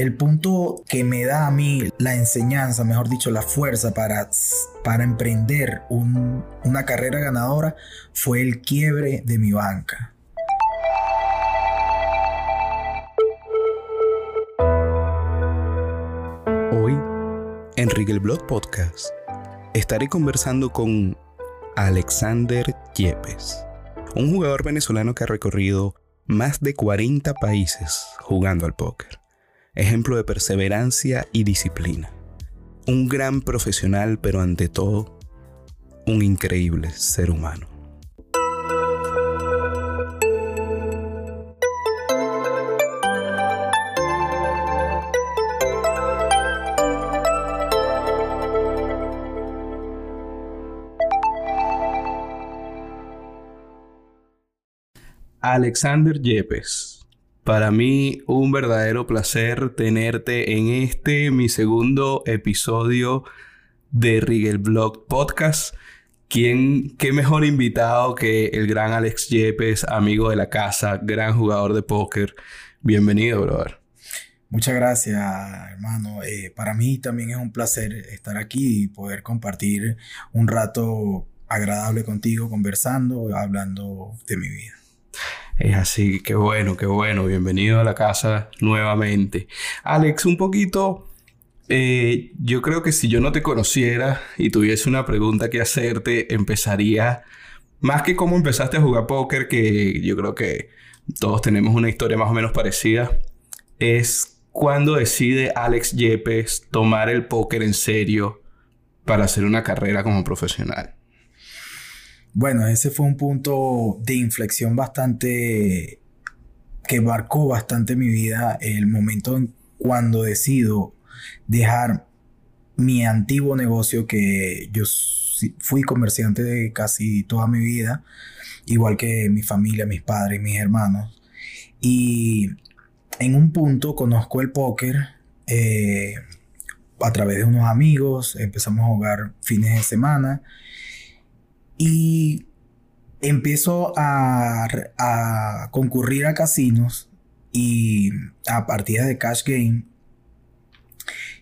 el punto que me da a mí la enseñanza, mejor dicho, la fuerza para, para emprender una carrera ganadora fue el quiebre de mi banca. Hoy, en Rigel Blog Podcast, estaré conversando con Alexander Yepes, un jugador venezolano que ha recorrido más de 40 países jugando al póker. Ejemplo de perseverancia y disciplina. Un gran profesional, pero ante todo, un increíble ser humano. Alexander Yepes. Para mí un verdadero placer tenerte en este mi segundo episodio de Rigel Blog Podcast. ¿Quién, qué mejor invitado que el gran Alex Yepes, amigo de la casa, gran jugador de póker. Bienvenido, brother. Muchas gracias, hermano. Eh, para mí también es un placer estar aquí y poder compartir un rato agradable contigo, conversando, hablando de mi vida. Es así, qué bueno, qué bueno. Bienvenido a la casa nuevamente. Alex, un poquito, eh, yo creo que si yo no te conociera y tuviese una pregunta que hacerte, empezaría, más que cómo empezaste a jugar póker, que yo creo que todos tenemos una historia más o menos parecida, es cuando decide Alex Yepes tomar el póker en serio para hacer una carrera como profesional. Bueno, ese fue un punto de inflexión bastante que marcó bastante mi vida, el momento en cuando decido dejar mi antiguo negocio que yo fui comerciante de casi toda mi vida, igual que mi familia, mis padres, mis hermanos. Y en un punto conozco el póker eh, a través de unos amigos, empezamos a jugar fines de semana y empiezo a, concurrir a casinos y a partidas de cash game.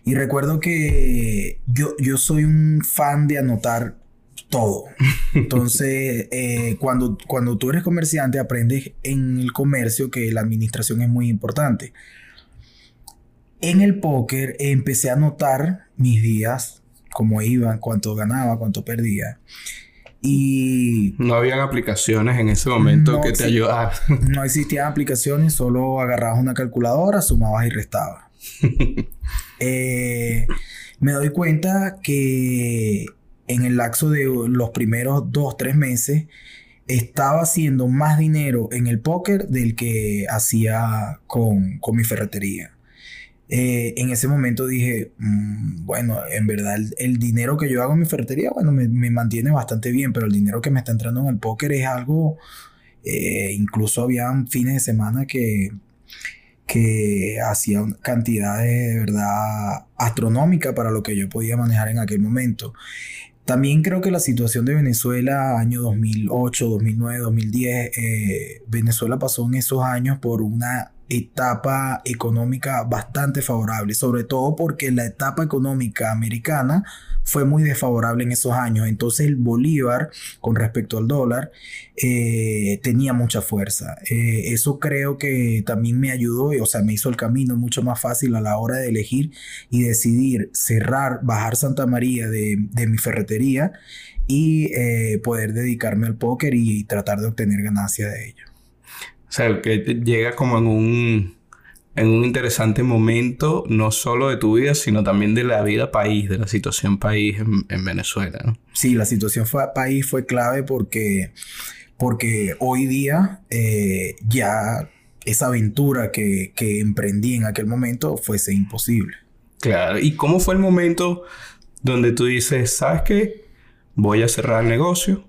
Y recuerdo que yo, yo soy un fan de anotar todo. Entonces, eh, cuando, cuando tú eres comerciante, aprendes en el comercio que la administración es muy importante. En el póker empecé a anotar mis días, cómo iban, cuánto ganaba, cuánto perdía. Y... No habían aplicaciones en ese momento que te ayudaran. No existían aplicaciones, solo agarrabas una calculadora, sumabas y restabas. Eh, me doy cuenta que en el lapso de los primeros dos, tres meses, estaba haciendo más dinero en el póker del que hacía con, con mi ferretería. Eh, en ese momento dije, mm, bueno, en verdad el, dinero que yo hago en mi ferretería, bueno, me, mantiene bastante bien, pero el dinero que me está entrando en el póker es algo, eh, incluso habían fines de semana que, que hacían cantidades de verdad astronómicas para lo que yo podía manejar en aquel momento. También creo que la situación de Venezuela, año 2008, 2009, 2010, Venezuela pasó en esos años por una etapa económica bastante favorable, sobre todo porque la etapa económica americana fue muy desfavorable en esos años. Entonces el bolívar con respecto al dólar eh, tenía mucha fuerza. Eh, eso creo que también me ayudó, o sea, me hizo el camino mucho más fácil a la hora de elegir y decidir cerrar, bajar Santa María de, mi ferretería y eh, poder dedicarme al póker y tratar de obtener ganancias de ello. O sea, que llega como en un, en un interesante momento, no solo de tu vida, sino también de la vida país, de la situación país en, Venezuela. ¿no? Sí, la situación fue, país fue clave porque, porque hoy día eh, ya esa aventura que, que emprendí en aquel momento fuese imposible. Claro, ¿y cómo fue el momento donde tú dices, ¿sabes qué? Voy a cerrar el negocio,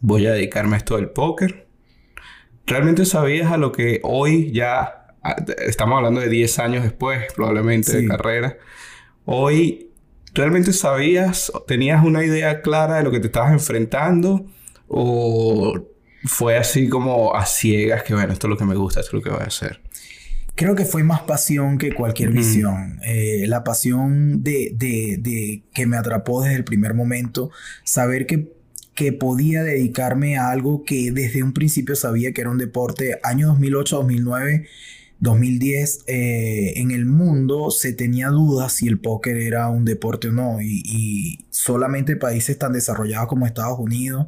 voy a dedicarme a esto del póker ¿Realmente sabías a lo que hoy ya, estamos hablando de 10 años después probablemente de carrera, hoy realmente sabías, tenías una idea clara de lo que te estabas enfrentando o fue así como a ciegas que bueno, esto es lo que me gusta, esto es lo que voy a hacer? creo que fue más pasión que cualquier visión. Eh, la pasión de, de, de, que me atrapó desde el primer momento, saber que, que podía dedicarme a algo que desde un principio sabía que era un deporte. Año 2008-2009 2010 eh, en el mundo se tenía dudas si el póker era un deporte o no y, solamente países tan desarrollados como Estados Unidos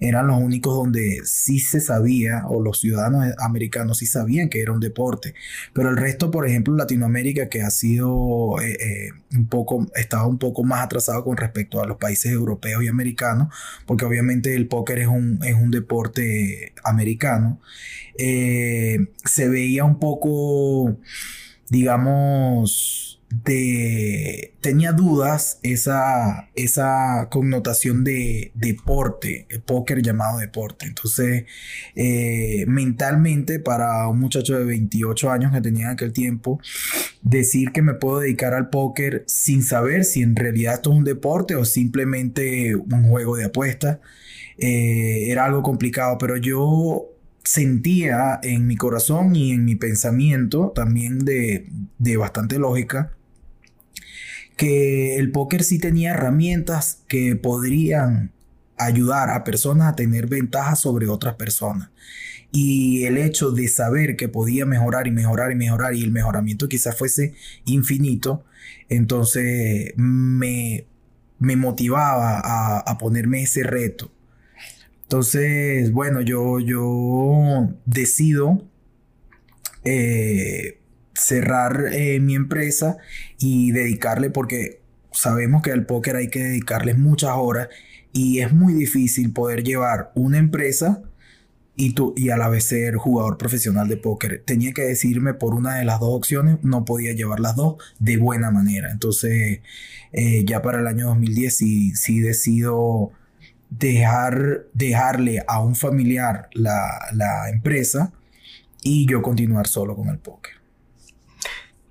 eran los únicos donde sí se sabía o los ciudadanos americanos sí sabían que era un deporte. Pero el resto por ejemplo Latinoamérica que ha sido eh, eh, un poco estaba un poco más atrasado con respecto a los países europeos y americanos porque obviamente el póker es un, es un deporte americano se veía un poco digamos, de, tenía dudas esa, esa connotación de deporte, el póker llamado deporte. Entonces, eh, mentalmente para un muchacho de 28 años que tenía en aquel tiempo, decir que me puedo dedicar al póker sin saber si en realidad esto es un deporte o simplemente un juego de apuestas, eh, era algo complicado, pero yo sentía en mi corazón y en mi pensamiento, también de, bastante lógica, que el póker sí tenía herramientas que podrían ayudar a personas a tener ventajas sobre otras personas. Y el hecho de saber que podía mejorar y mejorar y mejorar y el mejoramiento quizás fuese infinito, entonces me, me motivaba a, a ponerme ese reto. Entonces, bueno, yo, yo decido eh, cerrar eh, mi empresa y dedicarle, porque sabemos que al póker hay que dedicarle muchas horas y es muy difícil poder llevar una empresa y, tú, y a la vez ser jugador profesional de póker. Tenía que decirme por una de las dos opciones, no podía llevar las dos de buena manera. Entonces, eh, ya para el año 2010 sí, sí decido dejar, dejarle a un familiar la, empresa y yo continuar solo con el póker.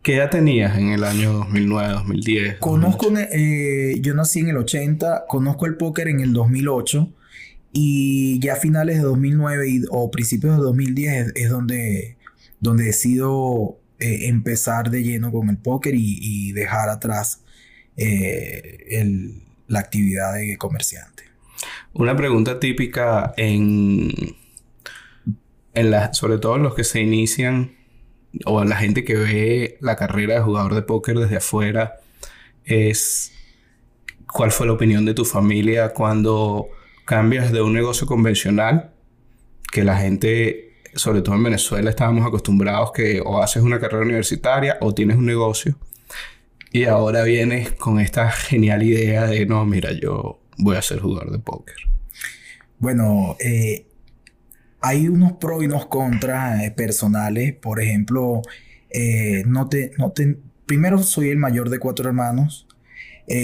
¿Qué edad tenías en el año 2009, 2010? Conozco, eh, yo nací en el 80, conozco el póker en el 2008 y ya a finales de 2009 o principios de 2010 es, donde, donde decido eh, empezar de lleno con el póker y, dejar atrás eh, la actividad de comerciante. Una pregunta típica en, en la, sobre todo los que se inician o la gente que ve la carrera de jugador de póker desde afuera es cuál fue la opinión de tu familia cuando cambias de un negocio convencional que la gente, sobre todo en Venezuela, estábamos acostumbrados que o haces una carrera universitaria o tienes un negocio y ahora vienes con esta genial idea de no, mira, yo voy a ser jugador de póker? Bueno, eh, hay unos pros y unos contras eh, personales. Por ejemplo, eh, no te, no te, primero soy el mayor de cuatro hermanos,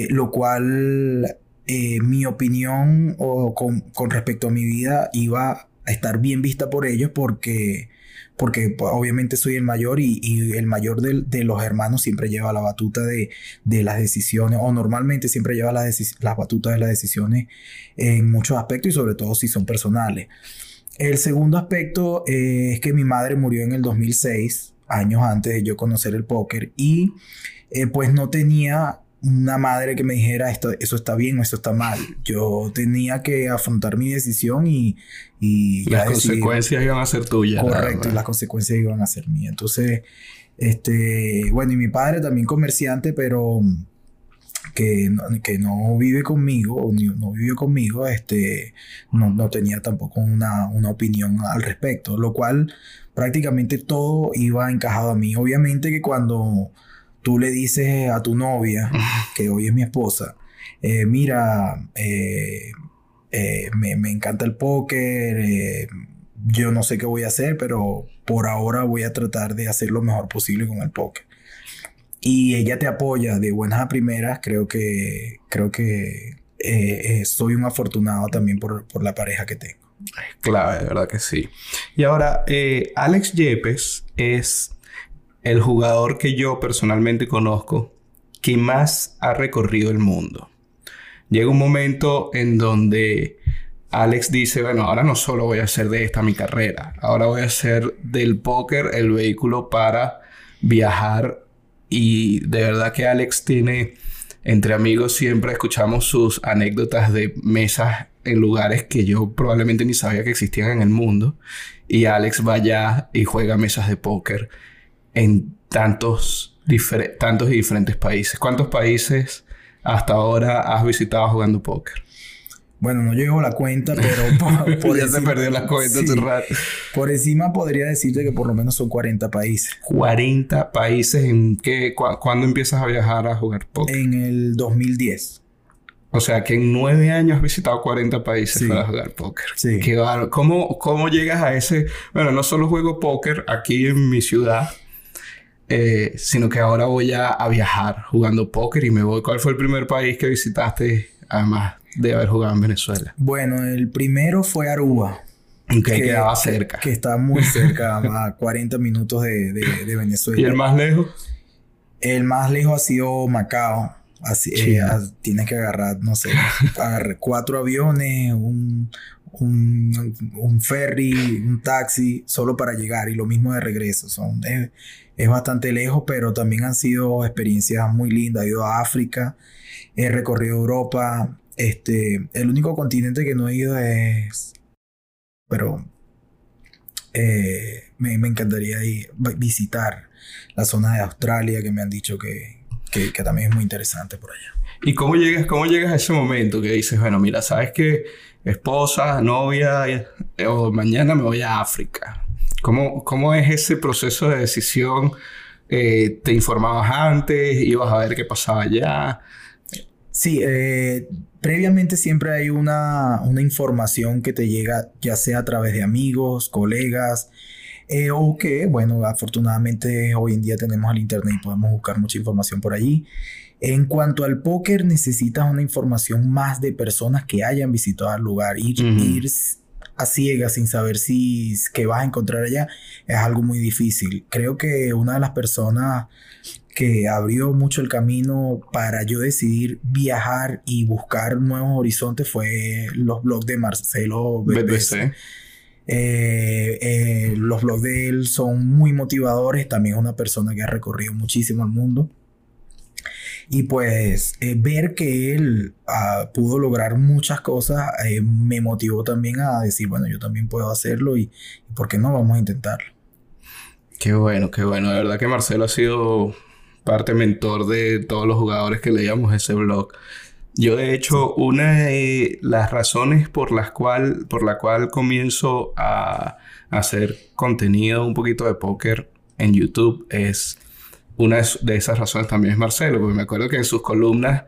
lo cual mi opinión o con, con, respecto a mi vida iba a estar bien vista por ellos porque porque pues, obviamente soy el mayor y, el mayor de, los hermanos siempre lleva la batuta de, las decisiones o normalmente siempre lleva las, batutas de las decisiones en muchos aspectos y sobre todo si son personales. El segundo aspecto eh, es que mi madre murió en el 2006, años antes de yo conocer el póker y eh, pues no tenía una madre que me dijera esto, eso está bien o eso está mal. Yo tenía que afrontar mi decisión y... y las consecuencias iban a ser tuyas. Correcto, y las consecuencias iban a ser mías. Entonces, este, bueno, y mi padre también comerciante, pero que no, que no vive conmigo, no vivió conmigo, este, no, no tenía tampoco una, una opinión al respecto, lo cual prácticamente todo iba encajado a mí. Obviamente que cuando tú le dices a tu novia, que hoy es mi esposa, eh, mira, eh, eh, me, encanta el póker, yo no sé qué voy a hacer, pero por ahora voy a tratar de hacer lo mejor posible con el póker. Y ella te apoya de buenas a primeras, creo que, creo que soy un afortunado también por, por la pareja que tengo. Claro, de verdad que sí. Y ahora, Alex Yepes es el jugador que yo personalmente conozco que más ha recorrido el mundo. Llega un momento en donde Alex dice, bueno, ahora no solo voy a hacer de esta mi carrera, ahora voy a hacer del póker el vehículo para viajar y de verdad que Alex tiene, entre amigos siempre escuchamos sus anécdotas de mesas en lugares que yo probablemente ni sabía que existían en el mundo. Y Alex va allá y juega mesas de póker en tantos, tantos y diferentes países. ¿Cuántos países hasta ahora has visitado jugando póker? Bueno, no llevo la cuenta, pero por, ya se perdió la cuenta hace rato. Por encima podría decirte que por lo menos son 40 países. 40 países en qué ¿cuándo empiezas a viajar a jugar póker? En el 2010. O sea que en nueve años has visitado 40 países para jugar póker. Sí. Qué ¿Cómo, ¿Cómo llegas a ese? Bueno, no solo juego póker aquí en mi ciudad, eh, sino que ahora voy a, a, viajar jugando póker y me voy. ¿Cuál fue el primer país que visitaste, además de haber jugado en Venezuela? Bueno, el primero fue Aruba. que quedaba cerca. Que, está muy cerca, a 40 minutos de, de, Venezuela. ¿Y el más lejos? El más lejos ha sido Macao. Así, eh, tienes que agarrar, no sé, agarrar cuatro aviones, un, un, un, ferry, un taxi, solo para llegar y lo mismo de regreso. Son, es, es, bastante lejos, pero también han sido experiencias muy lindas. He ido a África, he recorrido Europa. Este, el único continente que no he ido es, pero eh, me, encantaría ir, visitar la zona de Australia que me han dicho que, que, que también es muy interesante por allá. ¿Y cómo llegas, cómo llegas a ese momento que dices, bueno, mira, sabes que esposa, novia, o mañana me voy a África? ¿Cómo, cómo es ese proceso de decisión? Eh, ¿Te informabas antes? ¿Ibas a ver qué pasaba allá? Sí, eh, previamente siempre hay una, una, información que te llega, ya sea a través de amigos, colegas, eh, o que, bueno, afortunadamente hoy en día tenemos el Internet y podemos buscar mucha información por allí. En cuanto al póker, necesitas una información más de personas que hayan visitado el lugar. Ir, ir a ciegas sin saber si qué vas a encontrar allá es algo muy difícil. Creo que una de las personas que abrió mucho el camino para yo decidir viajar y buscar nuevos horizontes fue los blogs de Marcelo BBC. Eh, eh, los blogs de él son muy motivadores, también es una persona que ha recorrido muchísimo el mundo. Y pues eh, ver que él ah, pudo lograr muchas cosas me motivó también a decir, bueno, yo también puedo hacerlo y, y, ¿por qué no? Vamos a intentarlo. Qué bueno, qué bueno. De verdad que Marcelo ha sido parte mentor de todos los jugadores que leíamos ese blog. Yo, de hecho, una de las razones por las cual, por la cual comienzo a hacer contenido un poquito de póker en YouTube es una de esas razones también es Marcelo, porque me acuerdo que en sus columnas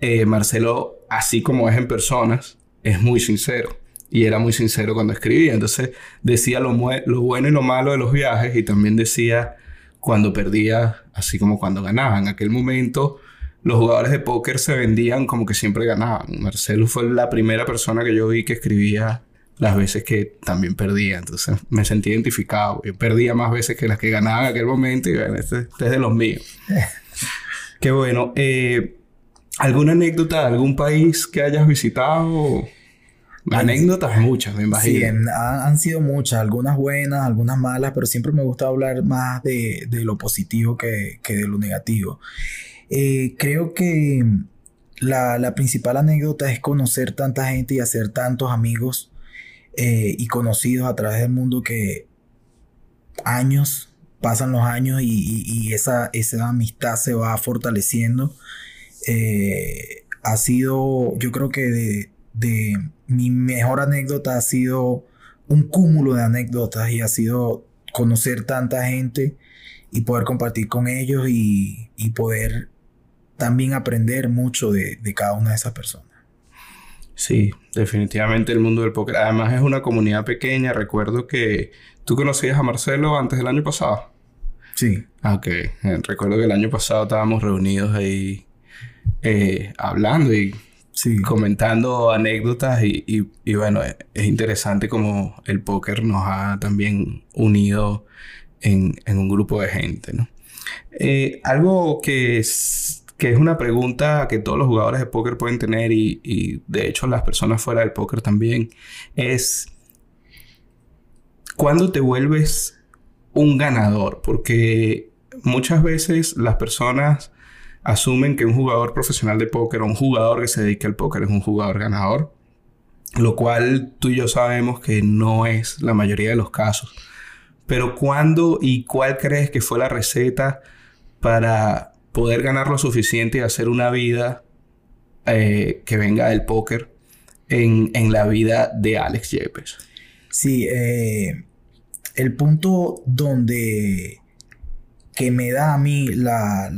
eh, Marcelo, así como es en personas, es muy sincero. Y era muy sincero cuando escribía. Entonces decía lo, lo bueno y lo malo de los viajes y también decía cuando perdía, así como cuando ganaba. En aquel momento los jugadores de póker se vendían como que siempre ganaban. Marcelo fue la primera persona que yo vi que escribía las veces que también perdía. Entonces me sentí identificado. Yo perdía más veces que las que ganaba en aquel momento y bueno, este, este es de los míos. Qué bueno. Eh, ¿Alguna anécdota de algún país que hayas visitado? Anécdotas muchas, me imagino. Sí, han, sido muchas, algunas buenas, algunas malas, pero siempre me gusta hablar más de, de lo positivo que, que de lo negativo. Eh, creo que la, principal anécdota es conocer tanta gente y hacer tantos amigos eh, y conocidos a través del mundo que años, pasan los años y, esa, esa, amistad se va fortaleciendo. Eh, ha sido, yo creo que de, de, mi mejor anécdota ha sido un cúmulo de anécdotas y ha sido conocer tanta gente y poder compartir con ellos y, y poder también aprender mucho de, cada una de esas personas. Sí, definitivamente el mundo del póker. Además es una comunidad pequeña. Recuerdo que tú conocías a Marcelo antes del año pasado. Sí. Ah, ok. Eh, recuerdo que el año pasado estábamos reunidos ahí eh, hablando y comentando anécdotas y, bueno, es interesante como el póker nos ha también unido en, un grupo de gente, ¿no? Eh, algo que es que es una pregunta que todos los jugadores de póker pueden tener y, de hecho las personas fuera del póker también, es ¿cuándo te vuelves un ganador? Porque muchas veces las personas asumen que un jugador profesional de póker o un jugador que se dedique al póker es un jugador ganador, lo cual tú y yo sabemos que no es la mayoría de los casos. Pero ¿cuándo y cuál crees que fue la receta para poder ganar lo suficiente y hacer una vida eh, que venga del póker en, la vida de Alex Yepes? Sí, eh, el punto donde que me da a mí la,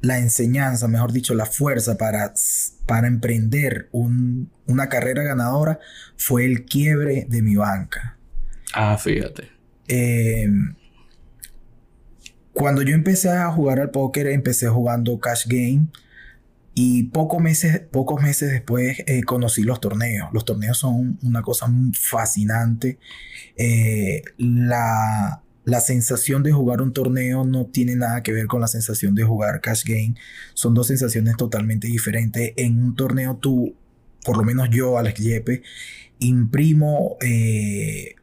la, enseñanza, mejor dicho, la fuerza para, para emprender una carrera ganadora fue el quiebre de mi banca. Ah, fíjate. Eh, cuando yo empecé a jugar al póker, empecé jugando Cash Game. Y pocos meses, pocos meses después eh, conocí los torneos. Los torneos son una cosa fascinante. Eh, la, la, sensación de jugar un torneo no tiene nada que ver con la sensación de jugar cash game. Son dos sensaciones totalmente diferentes. En un torneo tú, por lo menos yo, Alex Yepe, imprimo eh,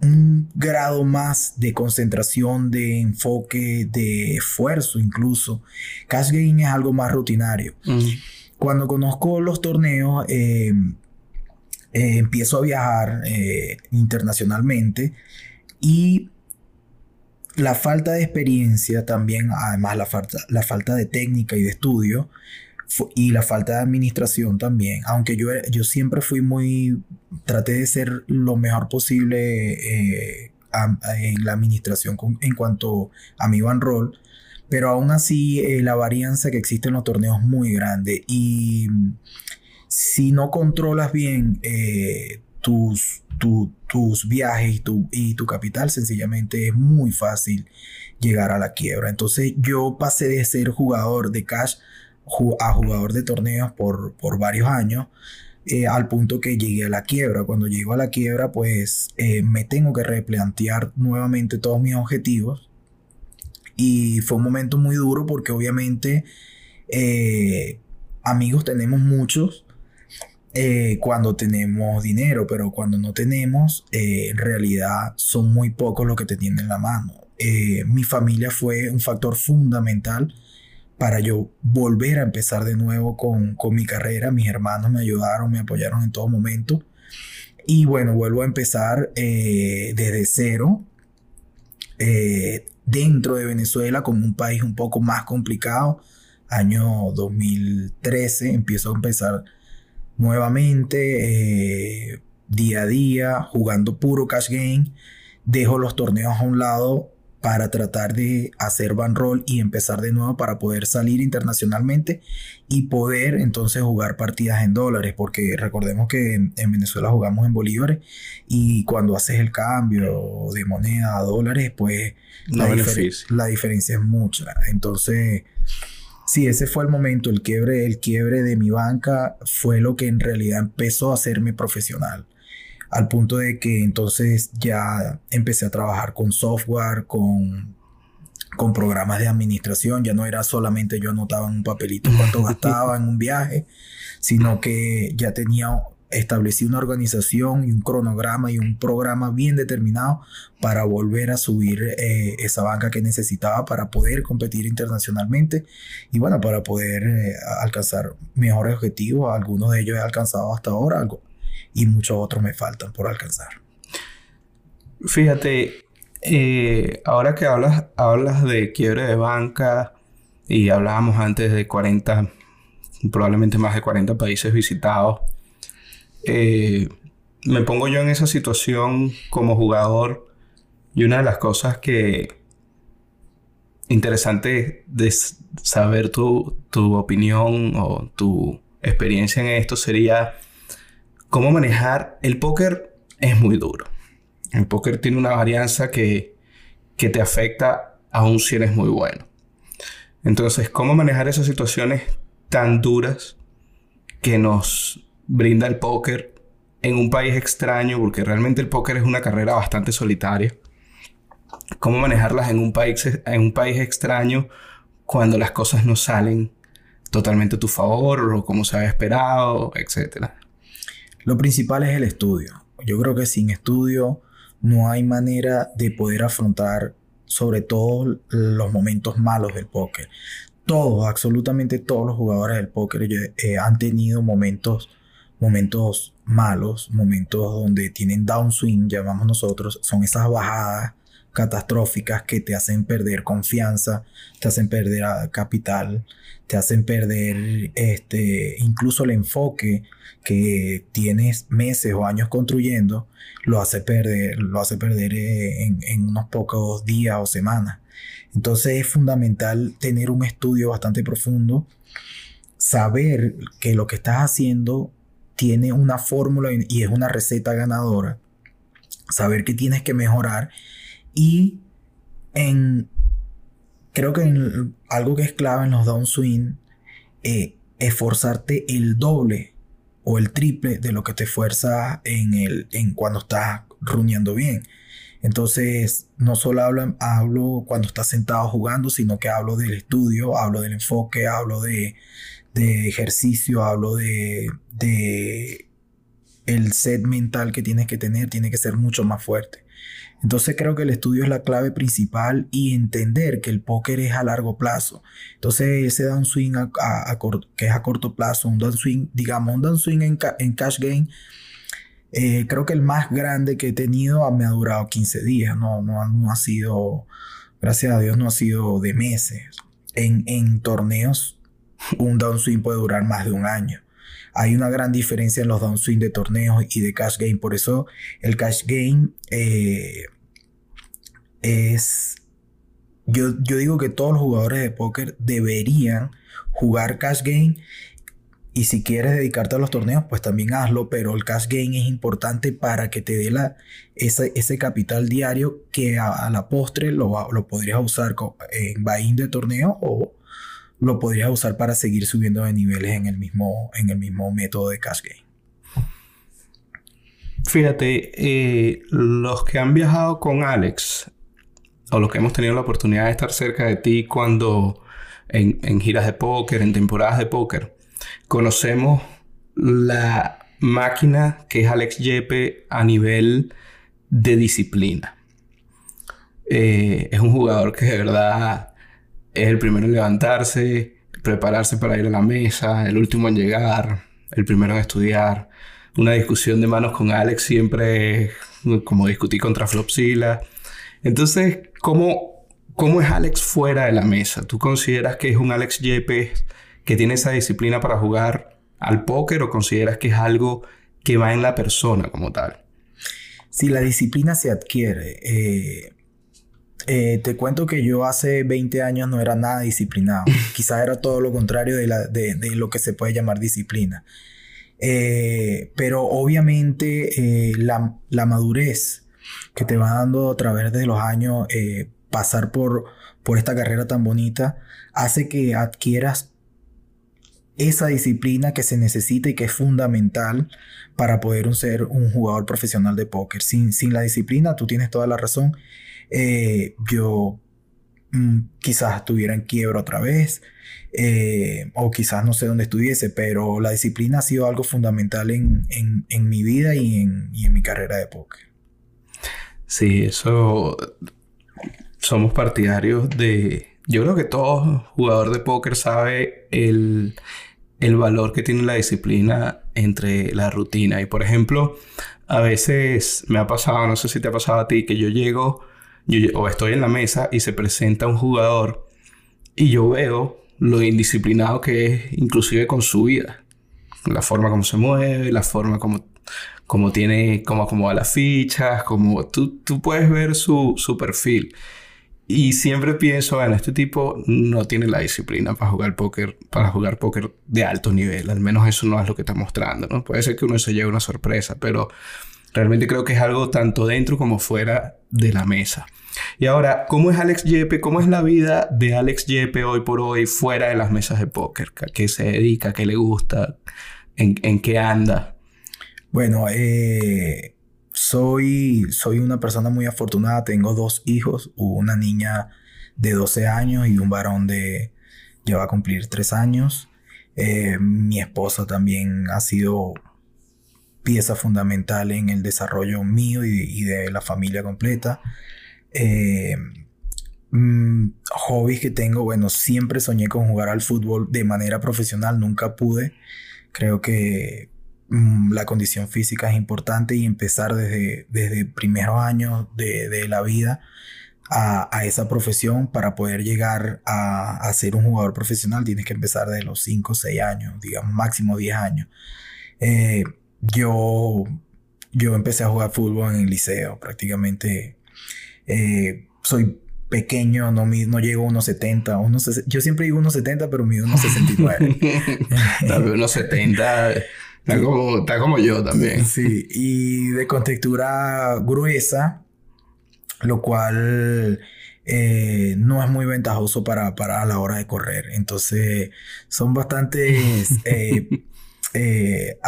un grado más de concentración, de enfoque, de esfuerzo incluso. Cash Game es algo más rutinario. Cuando conozco los torneos, eh, eh, empiezo a viajar eh, internacionalmente y la falta de experiencia también, además la falta, la falta de técnica y de estudio, y la falta de administración también, aunque yo, yo siempre fui muy, traté de ser lo mejor posible eh, en la administración en cuanto a mi van roll, pero aún así eh, la varianza que existe en los torneos es muy grande y si no controlas bien eh, tus, tus viajes y tu, y tu capital, sencillamente es muy fácil llegar a la quiebra. Entonces yo pasé de ser jugador de cash a jugador de torneos por, por varios años. Eh, al punto que llegué a la quiebra. Cuando llego a la quiebra, pues eh, me tengo que replantear nuevamente todos mis objetivos. Y fue un momento muy duro porque obviamente eh, amigos tenemos muchos cuando tenemos dinero, pero cuando no tenemos, en realidad son muy pocos los que te tienen en la mano. mi familia fue un factor fundamental para yo volver a empezar de nuevo con, mi carrera. Mis hermanos me ayudaron, me apoyaron en todo momento. Y bueno, vuelvo a empezar eh, desde cero, eh, dentro de Venezuela, con un país un poco más complicado. Año 2013 empiezo a empezar nuevamente, eh, día a día, jugando puro cash game. Dejo los torneos a un lado para tratar de hacer roll y empezar de nuevo para poder salir internacionalmente y poder entonces jugar partidas en dólares, porque recordemos que en, Venezuela jugamos en bolívares y cuando haces el cambio de moneda a dólares, pues la, la, diferencia es mucha. Entonces, sí, ese fue el momento, el quiebre, el quiebre de mi banca fue lo que en realidad empezó a hacerme profesional al punto de que entonces ya empecé a trabajar con software, con, con programas de administración, ya no era solamente yo anotaba en un papelito cuánto gastaba en un viaje, sino que ya tenía establecido una organización y un cronograma y un programa bien determinado para volver a subir eh, esa banca que necesitaba para poder competir internacionalmente y bueno, para poder eh, alcanzar mejores objetivos. Algunos de ellos he alcanzado hasta ahora, algo, y muchos otros me faltan por alcanzar. Fíjate, eh, ahora que hablas, hablas de quiebre de banca y hablábamos antes de 40, probablemente más de 40 países visitados, eh, me pongo yo en esa situación como jugador y una de las cosas que interesante de saber tu, tu opinión o tu experiencia en esto sería cómo manejar el póker es muy duro. El póker tiene una varianza que, que te afecta aún si eres muy bueno. Entonces, ¿cómo manejar esas situaciones tan duras que nos brinda el póker en un país extraño? Porque realmente el póker es una carrera bastante solitaria. ¿Cómo manejarlas en un país, en un país extraño cuando las cosas no salen totalmente a tu favor o como se había esperado, etcétera? Lo principal es el estudio. Yo creo que sin estudio no hay manera de poder afrontar sobre todo los momentos malos del póker. Todos, absolutamente todos los jugadores del póker eh, han tenido momentos, momentos malos, momentos donde tienen downswing, llamamos nosotros, son esas bajadas catastróficas que te hacen perder confianza, te hacen perder capital, te hacen perder este, incluso el enfoque que tienes meses o años construyendo, lo hace perder, lo hace perder eh, en, en unos pocos días o semanas. Entonces es fundamental tener un estudio bastante profundo, saber que lo que estás haciendo tiene una fórmula y es una receta ganadora, saber que tienes que mejorar y en, creo que algo que es clave en los downswing, eh, esforzarte el doble o el triple de lo que te esfuerza en, el, en cuando estás runeando bien. Entonces, no solo hablo, hablo cuando estás sentado jugando, sino que hablo del estudio, hablo del enfoque, hablo de, de ejercicio, hablo de, de el set mental que tienes que tener, tiene que ser mucho más fuerte. Entonces creo que el estudio es la clave principal y entender que el póker es a largo plazo. Entonces ese downswing a, que es a corto plazo, un downswing, digamos, un downswing en, en cash game, eh, creo que el más grande que he tenido me ha durado 15 días, no, no, ha sido, gracias a Dios, no ha sido de meses. En, en torneos, un downswing puede durar más de un año hay una gran diferencia en los downswing de torneos y de cash game. Por eso el cash game eh, es... Yo, yo digo que todos los jugadores de póker deberían jugar cash game y si quieres dedicarte a los torneos, pues también hazlo, pero el cash game es importante para que te dé la, ese, ese capital diario que a, la postre lo, lo podrías usar en buy-in de torneo o lo podrías usar para seguir subiendo de niveles en el mismo, en el mismo método de cash game. Fíjate, eh, los que han viajado con Alex, o los que hemos tenido la oportunidad de estar cerca de ti cuando en, en giras de póker, en temporadas de póker, conocemos la máquina que es Alex Yepe a nivel de disciplina. Eh, es un jugador que de verdad es el primero en levantarse, prepararse para ir a la mesa, el último en llegar, el primero en estudiar. Una discusión de manos con Alex siempre como discutí contra Flopsila. Entonces, ¿cómo, ¿cómo es Alex fuera de la mesa? ¿Tú consideras que es un Alex Yepes que tiene esa disciplina para jugar al póker o consideras que es algo que va en la persona como tal? Si la disciplina se adquiere, eh, eh, te cuento que yo hace 20 años no era nada disciplinado. Quizás era todo lo contrario de, lo que se puede llamar disciplina. Eh, pero obviamente eh, la, madurez que te va dando a través de los años pasar por, por esta carrera tan bonita hace que adquieras esa disciplina que se necesita y que es fundamental para poder ser un jugador profesional de póker. Sin, sin la disciplina, tú tienes toda la razón, eh, yo mm, quizás estuviera en quiebra otra vez, eh, o quizás no sé dónde estuviese, pero la disciplina ha sido algo fundamental en, mi vida y en, mi carrera de póker. Sí, eso somos partidarios de... Yo creo que todo jugador de póker sabe el, el valor que tiene la disciplina entre la rutina. Y por ejemplo, a veces me ha pasado, no sé si te ha pasado a ti, que yo llego o estoy en la mesa y se presenta un jugador y yo veo lo indisciplinado que es inclusive con su vida. La forma como se mueve, la forma como, como tiene, como acomoda las fichas, como tú, tú puedes ver su, su perfil. Y siempre pienso, bueno, este tipo no tiene la disciplina para jugar póker, para jugar póker de alto nivel. Al menos eso no es lo que está mostrando, ¿no? Puede ser que uno se lleve una sorpresa, pero realmente creo que es algo tanto dentro como fuera de la mesa. Y ahora, ¿cómo es Alex Yepe? ¿Cómo es la vida de Alex Yepe hoy por hoy fuera de las mesas de póker? ¿A qué se dedica? ¿Qué le gusta? ¿En, qué anda? Bueno, eh, soy, soy una persona muy afortunada. Tengo dos hijos, una niña de 12 años y un varón de... ya va a cumplir 3 años. Eh, mi esposa también ha sido pieza fundamental en el desarrollo mío y de la familia completa. Eh, mm, hobbies que tengo, bueno, siempre soñé con jugar al fútbol de manera profesional, nunca pude. Creo que mm, la condición física es importante y empezar desde, desde primeros años de, de la vida a, a, esa profesión para poder llegar a, a, ser un jugador profesional tienes que empezar de los 5 o 6 años, digamos máximo 10 años. Eh, yo, yo empecé a jugar fútbol en el liceo, prácticamente eh, soy pequeño, no, no llego a unos 70, unos, yo siempre digo unos 70, pero mido unos 69. unos 70, está como, está como yo también. Sí, y de contextura gruesa, lo cual eh, no es muy ventajoso para, para, a la hora de correr. Entonces, son bastantes eh, eh,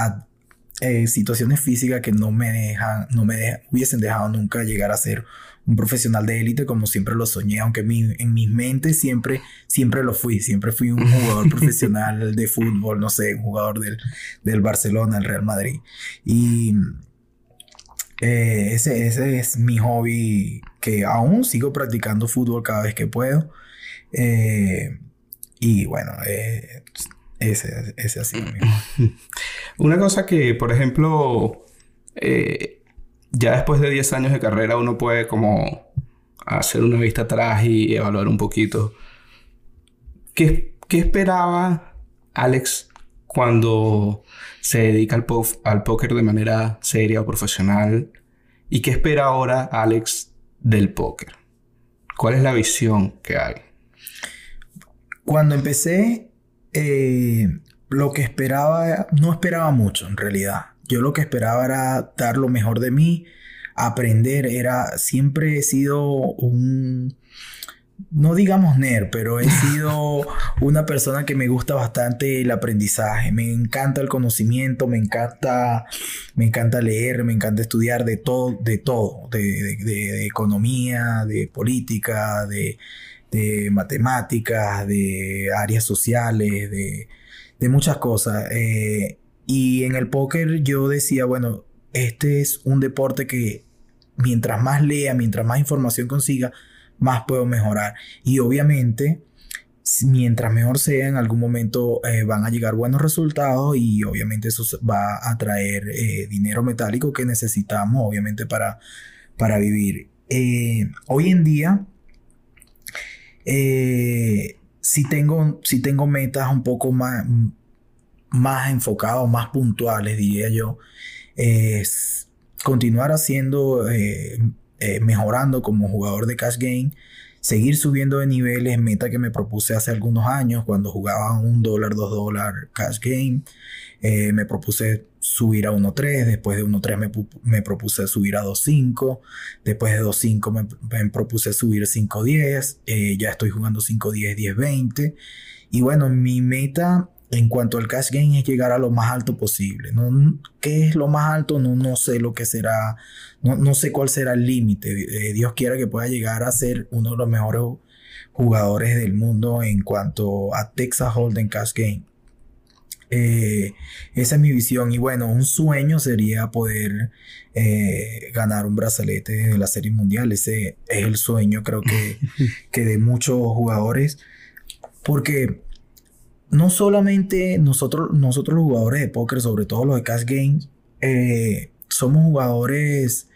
eh, situaciones físicas que no me dejan, no me hubiesen dejado nunca llegar a ser un profesional de élite como siempre lo soñé, aunque en mi mente siempre, siempre lo fui, siempre fui un jugador profesional de fútbol, no sé, un jugador del, del Barcelona, del Real Madrid. Y eh, ese, ese es mi hobby que aún sigo practicando fútbol cada vez que puedo. Eh, y bueno, eh, ese, ese así. Una cosa que, por ejemplo, ya después de 10 años de carrera uno puede como hacer una vista atrás y evaluar un poquito. ¿Qué, qué esperaba Alex cuando se dedica al, al póker de manera seria o profesional? ¿Y qué espera ahora Alex del póker? ¿Cuál es la visión que hay? Cuando empecé, eh, lo que esperaba, no esperaba mucho en realidad. Yo lo que esperaba era dar lo mejor de mí, aprender, era, siempre he sido un, no digamos nerd, pero he sido una persona que me gusta bastante el aprendizaje, me encanta el conocimiento, me encanta, me encanta leer, me encanta estudiar de todo, de todo, de, economía, de política, de, matemáticas, de áreas sociales, de, muchas cosas. Eh, y en el póker yo decía, bueno, este es un deporte que mientras más lea, mientras más información consiga, más puedo mejorar. Y obviamente, mientras mejor sea, en algún momento eh, van a llegar buenos resultados y obviamente eso va a traer eh, dinero metálico que necesitamos, obviamente, para, para vivir. Hoy en día, si, tengo, si tengo metas un poco más más enfocados, más puntuales, diría yo, es continuar haciendo, eh, eh, mejorando como jugador de cash game, seguir subiendo de niveles, meta que me propuse hace algunos años cuando jugaba un dólar, dos dólares cash game, eh, me propuse subir a 1.3, después de 1.3 me, me, propuse subir a 2.5, después de 2.5 me, me, propuse subir a 5.10, ya estoy jugando 5.10, 10.20 y bueno, mi meta en cuanto al cash game es llegar a lo más alto posible. ¿no? ¿Qué es lo más alto? No, no sé lo que será, no, no sé cuál será el límite. Eh, Dios quiera que pueda llegar a ser uno de los mejores jugadores del mundo en cuanto a Texas Hold'em Cash Game. Eh, esa es mi visión y bueno, un sueño sería poder eh, ganar un brazalete de la serie mundial. Ese es el sueño creo que, que de muchos jugadores porque no solamente nosotros, nosotros los jugadores de póker, sobre todo los de cash games, eh, somos jugadores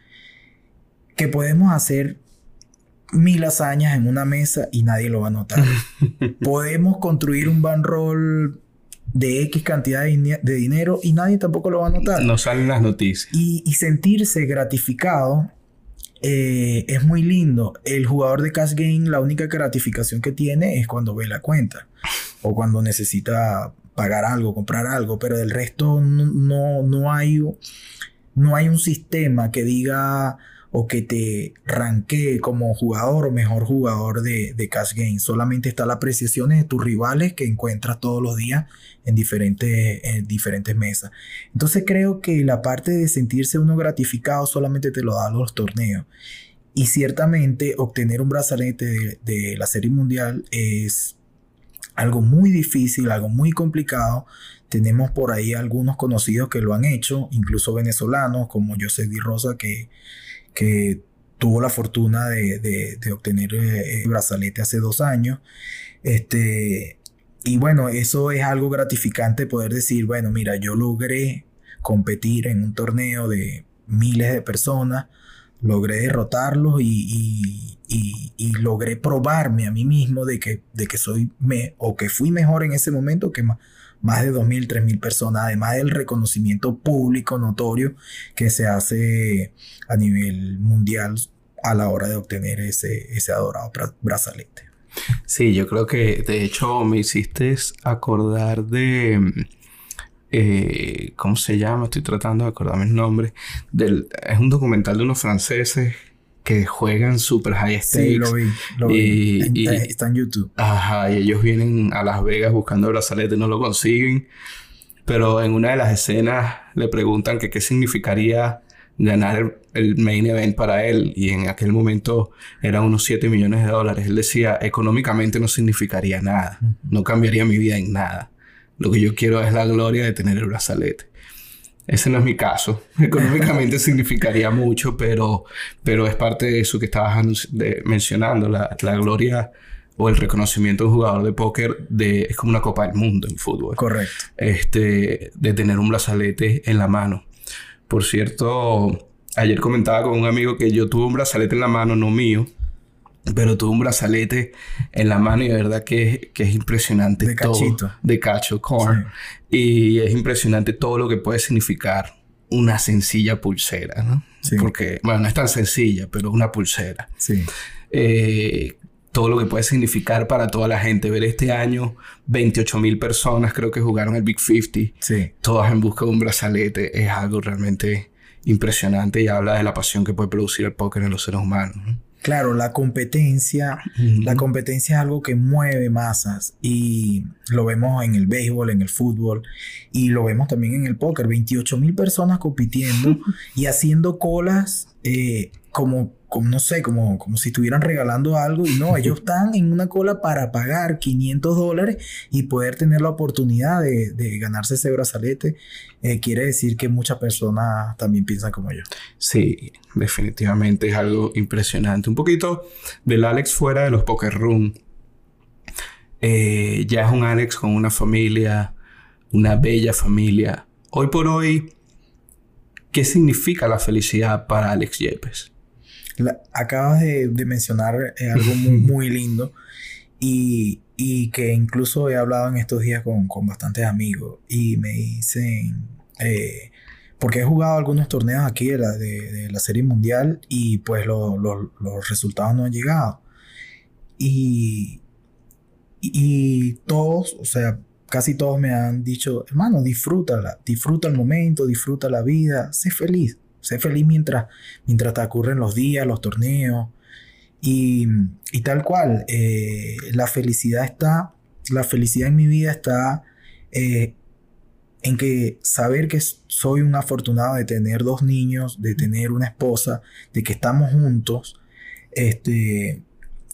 que podemos hacer mil hazañas en una mesa y nadie lo va a notar. podemos construir un roll de X cantidad de, dinero y nadie tampoco lo va a notar. No salen las noticias. Y, sentirse gratificado eh, es muy lindo. El jugador de cash game, la única gratificación que tiene es cuando ve la cuenta o cuando necesita pagar algo, comprar algo, pero del resto no, no, hay, no hay un sistema que diga o que te ranquee como jugador o mejor jugador de, de, cash game. Solamente está la apreciación de tus rivales que encuentras todos los días en diferentes, en diferentes mesas. Entonces creo que la parte de sentirse uno gratificado solamente te lo dan los torneos. Y ciertamente obtener un brazalete de, de la serie mundial es algo muy difícil, algo muy complicado. Tenemos por ahí algunos conocidos que lo han hecho, incluso venezolanos como José Di Rosa, que, que tuvo la fortuna de, de, obtener eh, el brazalete hace dos años. Este, y bueno, eso es algo gratificante poder decir, bueno, mira, yo logré competir en un torneo de miles de personas, logré derrotarlos y, y, logré probarme a mí mismo de que, de que soy me, o que fui mejor en ese momento que más, de 2.000, 3.000 personas, además del reconocimiento público notorio que se hace a nivel mundial a la hora de obtener ese, ese adorado brazalete. Sí, yo creo que de hecho me hiciste acordar de... Eh, ¿Cómo se llama? Estoy tratando de acordarme el nombre. Del, es un documental de unos franceses que juegan super high stakes. Sí, lo vi, lo vi. Y, está en YouTube. Ajá, y ellos vienen a Las Vegas buscando el brazalete, no lo consiguen. Pero en una de las escenas le preguntan que qué significaría ganar el, main event para él. Y en aquel momento eran unos 7 millones de dólares. Él decía, económicamente no significaría nada. No cambiaría mi vida en nada. Lo que yo quiero es la gloria de tener el brazalete. Ese no es mi caso. Económicamente significaría mucho, pero, pero es parte de eso que estabas mencionando, la, la, gloria o el reconocimiento de un jugador de póker de, es como una copa del mundo en fútbol. Correcto. Este, de tener un brazalete en la mano. Por cierto, ayer comentaba con un amigo que yo tuve un brazalete en la mano, no mío, pero tuve un brazalete en la mano y de verdad que, que es impresionante. De cachito. De cacho, corn. Y es impresionante todo lo que puede significar una sencilla pulsera, ¿no? Sí. Porque, bueno, no es tan sencilla, pero una pulsera. Sí. Eh, todo lo que puede significar para toda la gente. Ver este año 28 mil personas creo que jugaron el Big 50. Sí. Todas en busca de un brazalete. Es algo realmente impresionante y habla de la pasión que puede producir el póker en los seres humanos. ¿no? Claro, la competencia, la competencia es algo que mueve masas y lo vemos en el béisbol, en el fútbol y lo vemos también en el póker. 28 mil personas compitiendo y haciendo colas eh, como como no sé, como, como si estuvieran regalando algo y no, ellos están en una cola para pagar 500 dólares y poder tener la oportunidad de, de ganarse ese brazalete, eh, quiere decir que muchas personas también piensan como yo. Sí, definitivamente es algo impresionante. Un poquito del Alex fuera de los Poker Room. Eh, ya es un Alex con una familia, una bella familia. Hoy por hoy, ¿qué significa la felicidad para Alex Yepes? Acabas de, mencionar eh, algo muy, lindo y, que incluso he hablado en estos días con, bastantes amigos y me dicen, eh, porque he jugado algunos torneos aquí de la, de, la Serie Mundial y pues los resultados no han llegado. Y, y todos, o sea, casi todos me han dicho, hermano, disfrútala, disfruta el momento, disfruta la vida, sé feliz. Sé feliz mientras, mientras te ocurren los días, los torneos. Y, tal cual, eh, la felicidad está, la felicidad en mi vida está eh, en que saber que soy un afortunado de tener dos niños, de tener una esposa, de que estamos juntos, este,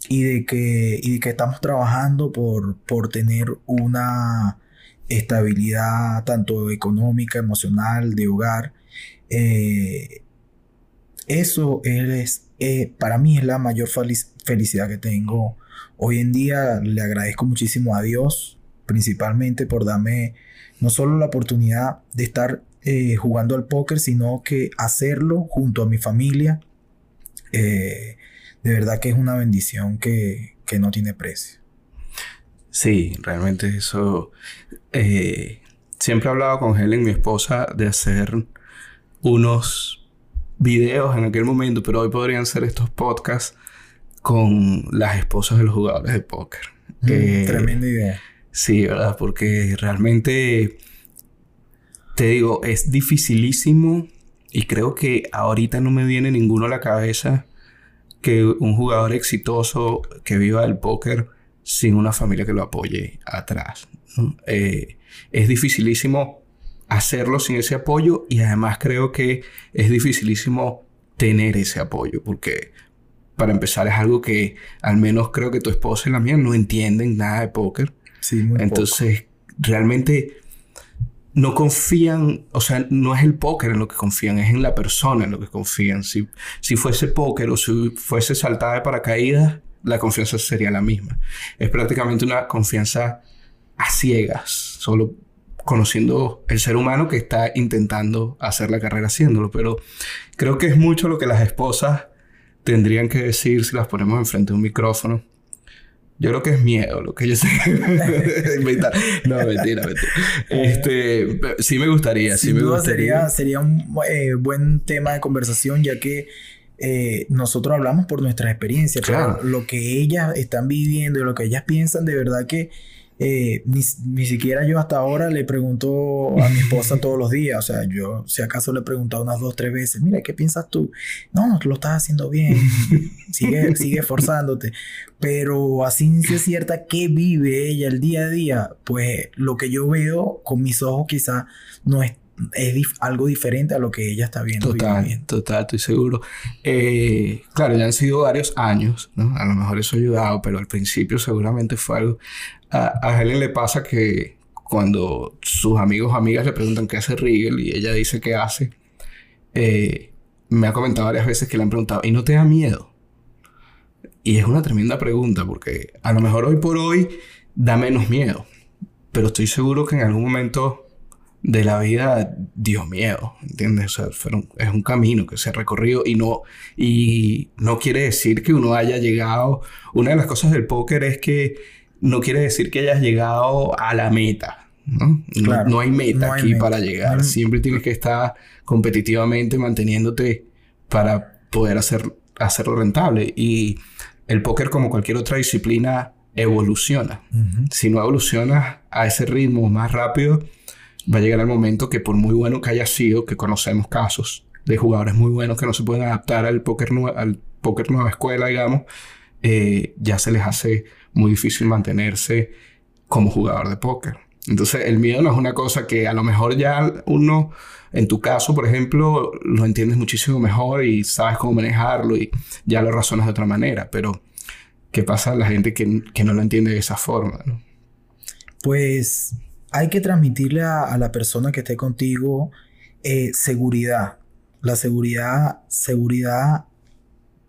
y de que, y de que estamos trabajando por, por tener una estabilidad tanto económica, emocional, de hogar, eh, eso es, eh, para mí es la mayor felicidad que tengo. Hoy en día le agradezco muchísimo a Dios, principalmente por darme no solo la oportunidad de estar eh, jugando al póker, sino que hacerlo junto a mi familia. de verdad que es una bendición que, que no tiene precio. Sí, realmente eso. siempre he hablado con Helen, mi esposa, de hacer unos videos en aquel momento, pero hoy podrían ser estos podcasts con las esposas de los jugadores de póker. Mm, eh, tremenda idea. Sí, ¿verdad? Porque realmente, te digo, es dificilísimo y creo que ahorita no me viene ninguno a la cabeza que un jugador exitoso que viva el póker sin una familia que lo apoye atrás. Eh, es dificilísimo hacerlo sin ese apoyo y además creo que es dificilísimo tener ese apoyo porque para empezar es algo que al menos creo que tu esposa y la mía no entienden nada de póker. Sí, muy Entonces, realmente no confían, o sea, no es el póker en lo que confían, es en la persona en lo que confían. Si, si fuese póker o si fuese saltada de paracaídas, la confianza sería la misma. Es prácticamente una confianza a ciegas, solo conociendo el ser humano que está intentando hacer la carrera haciéndolo. Pero creo que es mucho lo que las esposas tendrían que decir si las ponemos enfrente de un micrófono. Yo creo que es miedo lo que yo sé. no, mentira, mentira. Este, sí me gustaría, sí me gustaría. Sería, sería un eh, buen tema de conversación, ya que eh, nosotros hablamos por nuestras experiencias, claro. lo que ellas están viviendo y lo que ellas piensan, de verdad que eh, ni, ni, siquiera yo hasta ahora le pregunto a mi esposa todos los días. O sea, yo si acaso le he preguntado unas dos, tres veces, mira, ¿qué piensas tú? No, lo estás haciendo bien. sigue, sigue esforzándote. Pero así es cierta que vive ella el día a día, pues lo que yo veo con mis ojos quizá no es es algo diferente a lo que ella está viendo. Total, total, estoy seguro. Eh, claro, ya han sido varios años, ¿no? A lo mejor eso ha ayudado, pero al principio seguramente fue algo. A, a Helen le pasa que cuando sus amigos o amigas le preguntan qué hace Riegel y ella dice qué hace, eh, me ha comentado varias veces que le han preguntado, ¿y no te da miedo? Y es una tremenda pregunta porque a lo mejor hoy por hoy da menos miedo, pero estoy seguro que en algún momento de la vida dio miedo, ¿entiendes? O sea, es un camino que se ha recorrido y no, y no quiere decir que uno haya llegado. Una de las cosas del póker es que no quiere decir que hayas llegado a la meta. No, no, hay meta aquí para llegar. Siempre tienes que estar competitivamente manteniéndote para poder hacer, hacerlo rentable. Y el póker, como cualquier otra disciplina, evoluciona. Si no evolucionas a ese ritmo más rápido, va a llegar el momento que por muy bueno que haya sido, que conocemos casos de jugadores muy buenos que no se pueden adaptar al póker, al póker nueva escuela, digamos, eh, ya se les hace muy difícil mantenerse como jugador de póker. Entonces el miedo no es una cosa que a lo mejor ya uno, en tu caso, por ejemplo, lo entiendes muchísimo mejor y sabes cómo manejarlo y ya lo razonas de otra manera, pero ¿qué pasa a la gente que, que no lo entiende de esa forma? ¿no? Pues hay que transmitirle a, la persona que esté contigo eh, seguridad. La seguridad, seguridad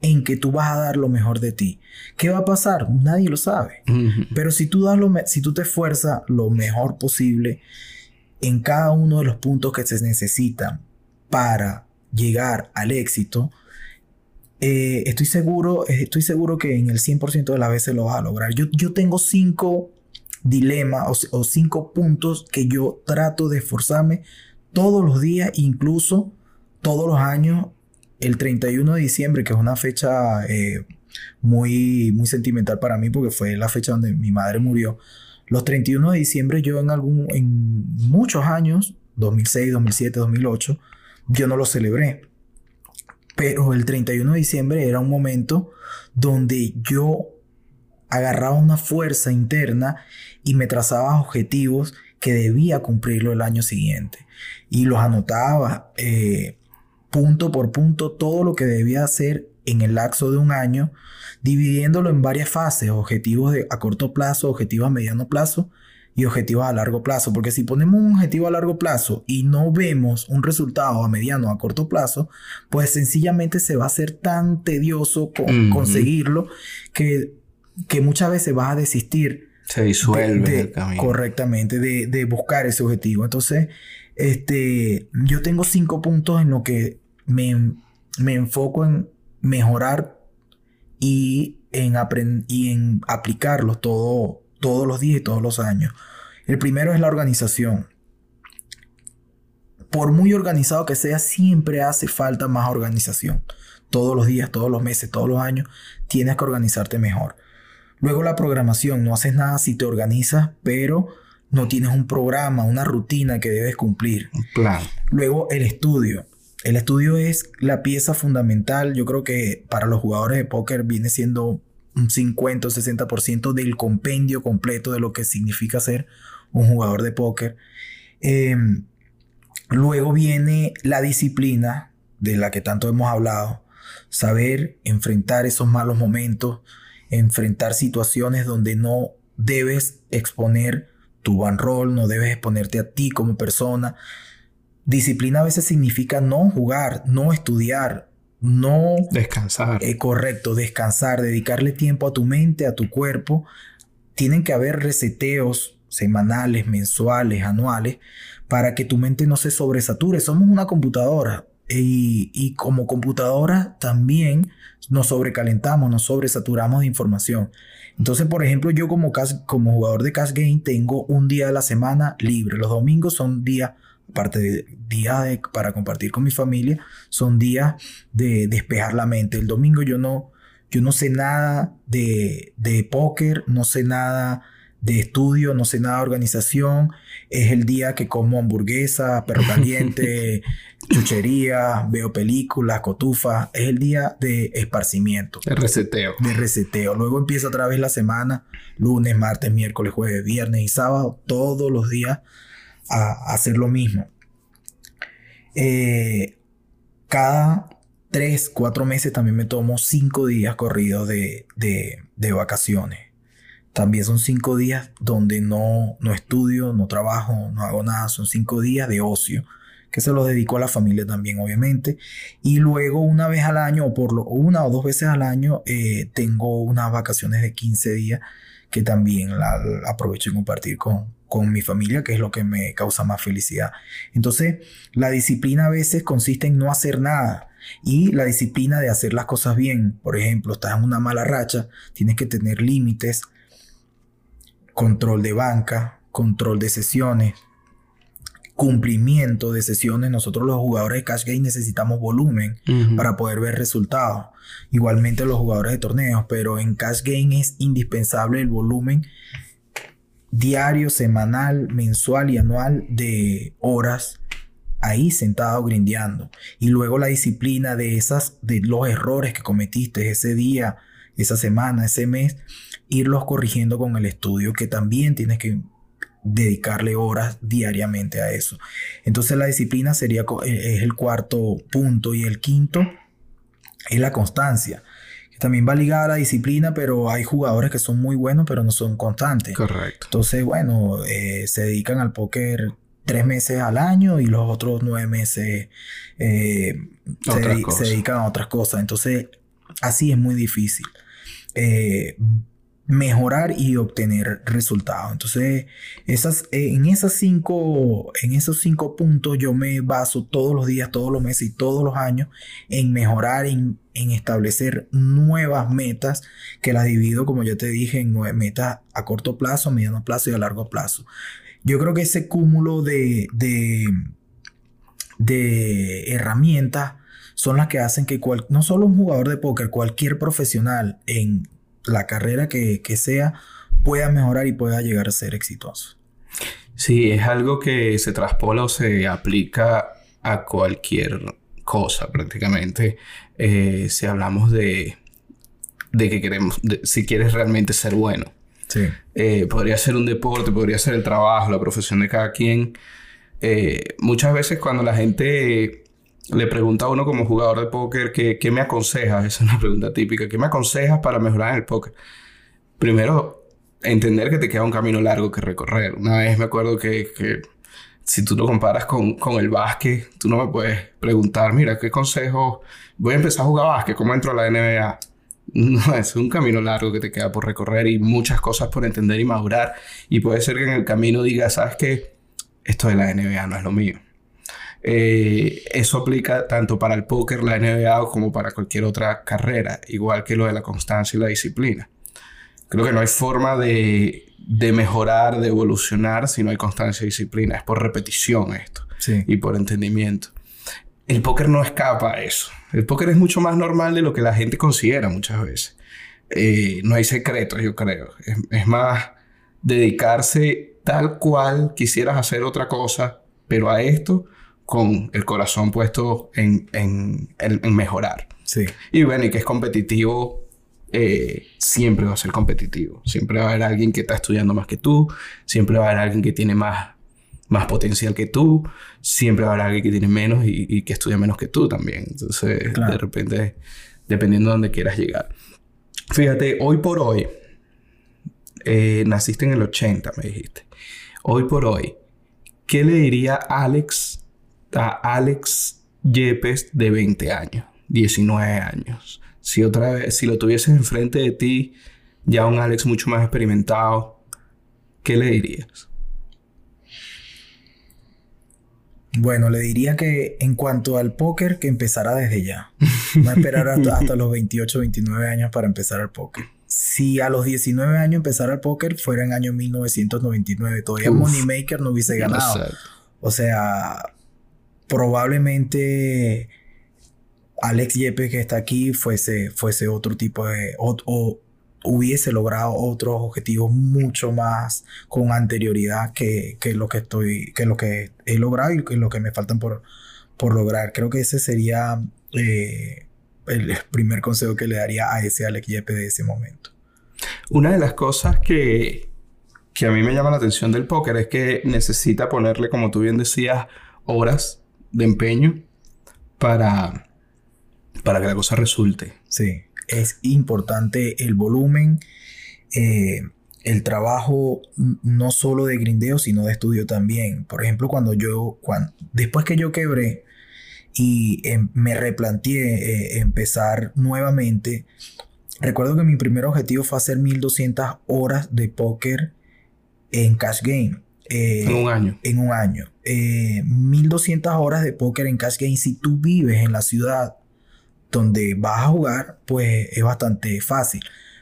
en que tú vas a dar lo mejor de ti. ¿Qué va a pasar? Nadie lo sabe. Pero si tú das lo si tú te esfuerzas lo mejor posible en cada uno de los puntos que se necesitan para llegar al éxito, eh, estoy seguro, estoy seguro que en el 100% de las veces lo vas a lograr. Yo, yo tengo cinco dilema o, cinco puntos que yo trato de esforzarme todos los días, incluso todos los años, el 31 de diciembre, que es una fecha eh, muy, muy sentimental para mí porque fue la fecha donde mi madre murió. Los 31 de diciembre yo en algún, en muchos años, 2006, 2007, 2008, yo no lo celebré. Pero el 31 de diciembre era un momento donde yo agarraba una fuerza interna y me trazaba objetivos que debía cumplirlo el año siguiente. Y los anotaba eh, punto por punto todo lo que debía hacer en el lapso de un año, dividiéndolo en varias fases, objetivos de, a corto plazo, objetivos a mediano plazo y objetivos a largo plazo. Porque si ponemos un objetivo a largo plazo y no vemos un resultado a mediano o a corto plazo, pues sencillamente se va a hacer tan tedioso conseguirlo que que muchas veces vas a desistir. Se disuelve el camino. Correctamente, de, buscar ese objetivo. Entonces, este, yo tengo cinco puntos en lo que me, me enfoco en mejorar y en, y en aplicarlos todo, todos los días y todos los años. El primero es la organización. Por muy organizado que sea, siempre hace falta más organización. Todos los días, todos los meses, todos los años, tienes que organizarte mejor. Luego la programación, no haces nada si te organizas, pero no tienes un programa, una rutina que debes cumplir. Plan. Luego el estudio. El estudio es la pieza fundamental. Yo creo que para los jugadores de póker viene siendo un 50 o 60% del compendio completo de lo que significa ser un jugador de póker. Em, luego viene la disciplina de la que tanto hemos hablado. Saber enfrentar esos malos momentos, enfrentar situaciones donde no debes exponer tu rol, no debes exponerte a ti como persona. Disciplina a veces significa no jugar, no estudiar, no... Descansar. Eh, correcto, descansar, dedicarle tiempo a tu mente, a tu cuerpo. Tienen que haber reseteos semanales, mensuales, anuales, para que tu mente no se sobresature. Somos una computadora y, como computadora también nos sobrecalentamos, nos sobresaturamos de información. Entonces, por ejemplo, yo como, como jugador de Cash Game tengo un día de la semana libre. Los domingos son días, aparte de días para compartir con mi familia, son días de despejar la mente. El domingo yo no, yo no sé nada de, de póker, no sé nada de estudio, no sé nada de organización. Es el día que como hamburguesa, perro caliente, chuchería, veo películas, cotufa. Es el día de esparcimiento. De reseteo. De reseteo. Luego empieza otra vez la semana, lunes, martes, miércoles, jueves, viernes y sábado, todos los días a, hacer lo mismo. Eh, cada tres, cuatro meses también me tomo cinco días corridos de, de vacaciones también son cinco días donde no, no estudio, no trabajo, no hago nada. Son cinco días de ocio que se los dedico a la familia también, obviamente. Y luego una vez al año, o por lo, una o dos veces al año, eh, tengo unas vacaciones de 15 días que también la, aprovecho en compartir con, con mi familia, que es lo que me causa más felicidad. Entonces, la disciplina a veces consiste en no hacer nada. Y la disciplina de hacer las cosas bien. Por ejemplo, estás en una mala racha, tienes que tener límites, control de banca, control de sesiones, cumplimiento de sesiones. Nosotros los jugadores de Cash Game necesitamos volumen para poder ver resultados. Igualmente los jugadores de torneos, pero en Cash Game es indispensable el volumen diario, semanal, mensual y anual de horas ahí sentado grindeando. Y luego la disciplina de esas, de los errores que cometiste ese día, esa semana, ese mes, irlos corrigiendo con el estudio, que también tienes que dedicarle horas diariamente a eso. Entonces la disciplina sería eh, es el cuarto punto y el quinto es la constancia. Que también va ligada a la disciplina, pero hay jugadores que son muy buenos pero no son constantes. Correcto. Entonces, bueno, eh, se dedican al póker tres meses al año y los otros nueve meses eh, se, se, dedican a otras cosas. Entonces, así es muy difícil. Eh, mejorar y obtener resultados. Entonces, esas, eh, en, esas cinco, en esos cinco puntos yo me baso todos los días, todos los meses y todos los años en mejorar, en, establecer nuevas metas que las divido, como ya te dije, en nueve metas a corto plazo, mediano plazo y a largo plazo. Yo creo que ese cúmulo de, de, de herramientas son las que hacen que no solo un jugador de póker, cualquier profesional en la carrera que, sea pueda mejorar y pueda llegar a ser exitoso. Sí, es algo que se traspola o se aplica a cualquier cosa prácticamente. Eh, si hablamos de, de que queremos, si quieres realmente ser bueno. Sí. Eh, podría ser un deporte, podría ser el trabajo, la profesión de cada quien. Eh, muchas veces cuando la gente le pregunta a uno como jugador de póker que, qué me aconsejas, es una pregunta típica, ¿qué me aconsejas para mejorar en el póker? Primero, entender que te queda un camino largo que recorrer. Una vez me acuerdo que, que si tú lo comparas con, con, el básquet, tú no me puedes preguntar, mira, ¿qué consejo? Voy a empezar a jugar básquet, ¿cómo entro a la NBA? No, es un camino largo que te queda por recorrer y muchas cosas por entender y madurar. Y puede ser que en el camino digas, ¿sabes qué? Esto de la NBA no es lo mío. Eh, eso aplica tanto para el póker, la NBA como para cualquier otra carrera, igual que lo de la constancia y la disciplina. Creo que no hay forma de, mejorar, de evolucionar si no hay constancia y disciplina. Es por repetición esto y por entendimiento. El póker no escapa a eso. El póker es mucho más normal de lo que la gente considera muchas veces. Eh, no hay secretos, yo creo. Es, es más dedicarse tal cual quisieras hacer otra cosa, pero a esto con el corazón puesto en, mejorar. Sí. Y bueno, y que es competitivo, eh, siempre va a ser competitivo. Siempre va a haber alguien que está estudiando más que tú, siempre va a haber alguien que tiene más, más potencial que tú, siempre va a haber alguien que tiene menos y, que estudia menos que tú también. Entonces, de repente, dependiendo de dónde quieras llegar. Fíjate, hoy por hoy, eh, naciste en el 80, me dijiste. hoy por hoy, ¿qué le diría Alex a Alex Yepes de 20 años, 19 años? Si otra vez, si lo tuvieses enfrente de ti, ya un Alex mucho más experimentado, ¿qué le dirías? Bueno, le diría que en cuanto al póker, que empezara desde ya. No esperar hasta, hasta, los 28, 29 años para empezar el póker. Si a los 19 años empezara el póker, fuera en año 1999. Todavía Moneymaker no hubiese ganado. O sea, probablemente Alex Yepes que está aquí fuese, fuese otro tipo de... O, hubiese logrado otros objetivos mucho más con anterioridad que, que, lo que estoy, que lo que he logrado y que lo que me faltan por, por lograr. Creo que ese sería eh, el primer consejo que le daría a ese Alex Yepes de ese momento. Una de las cosas que, que a mí me llama la atención del póker es que necesita ponerle, como tú bien decías, horas de empeño para para que la cosa resulte. Sí, es importante el volumen, eh, el trabajo no solo de grindeo, sino de estudio también. Por ejemplo, cuando yo, cuando, después que yo quebré y em, me replanteé eh, empezar nuevamente, recuerdo que mi primer objetivo fue hacer 1200 horas de póker en Cash Game. Eh, en un año. En un año. 1200 horas de póker en Cash Game. Si tú vives en la ciudad donde vas a jugar, pues es bastante fácil.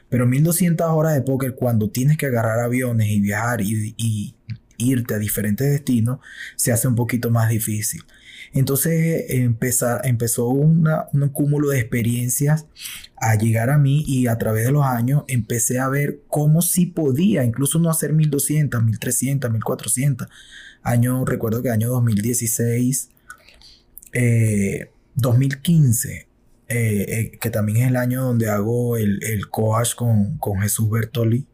Pero 1200 horas de póker cuando tienes que agarrar aviones y viajar y, irte a diferentes destinos, se hace un poquito más difícil. Entonces empezó un cúmulo de experiencias a llegar a mí y a través de los años empecé a ver cómo sí podía, incluso no hacer 1200, 1300, 1400. Año, recuerdo que año 2016, 2015, eh, eh, que también es el año donde hago el, el coach con, con Jesús Bertoli.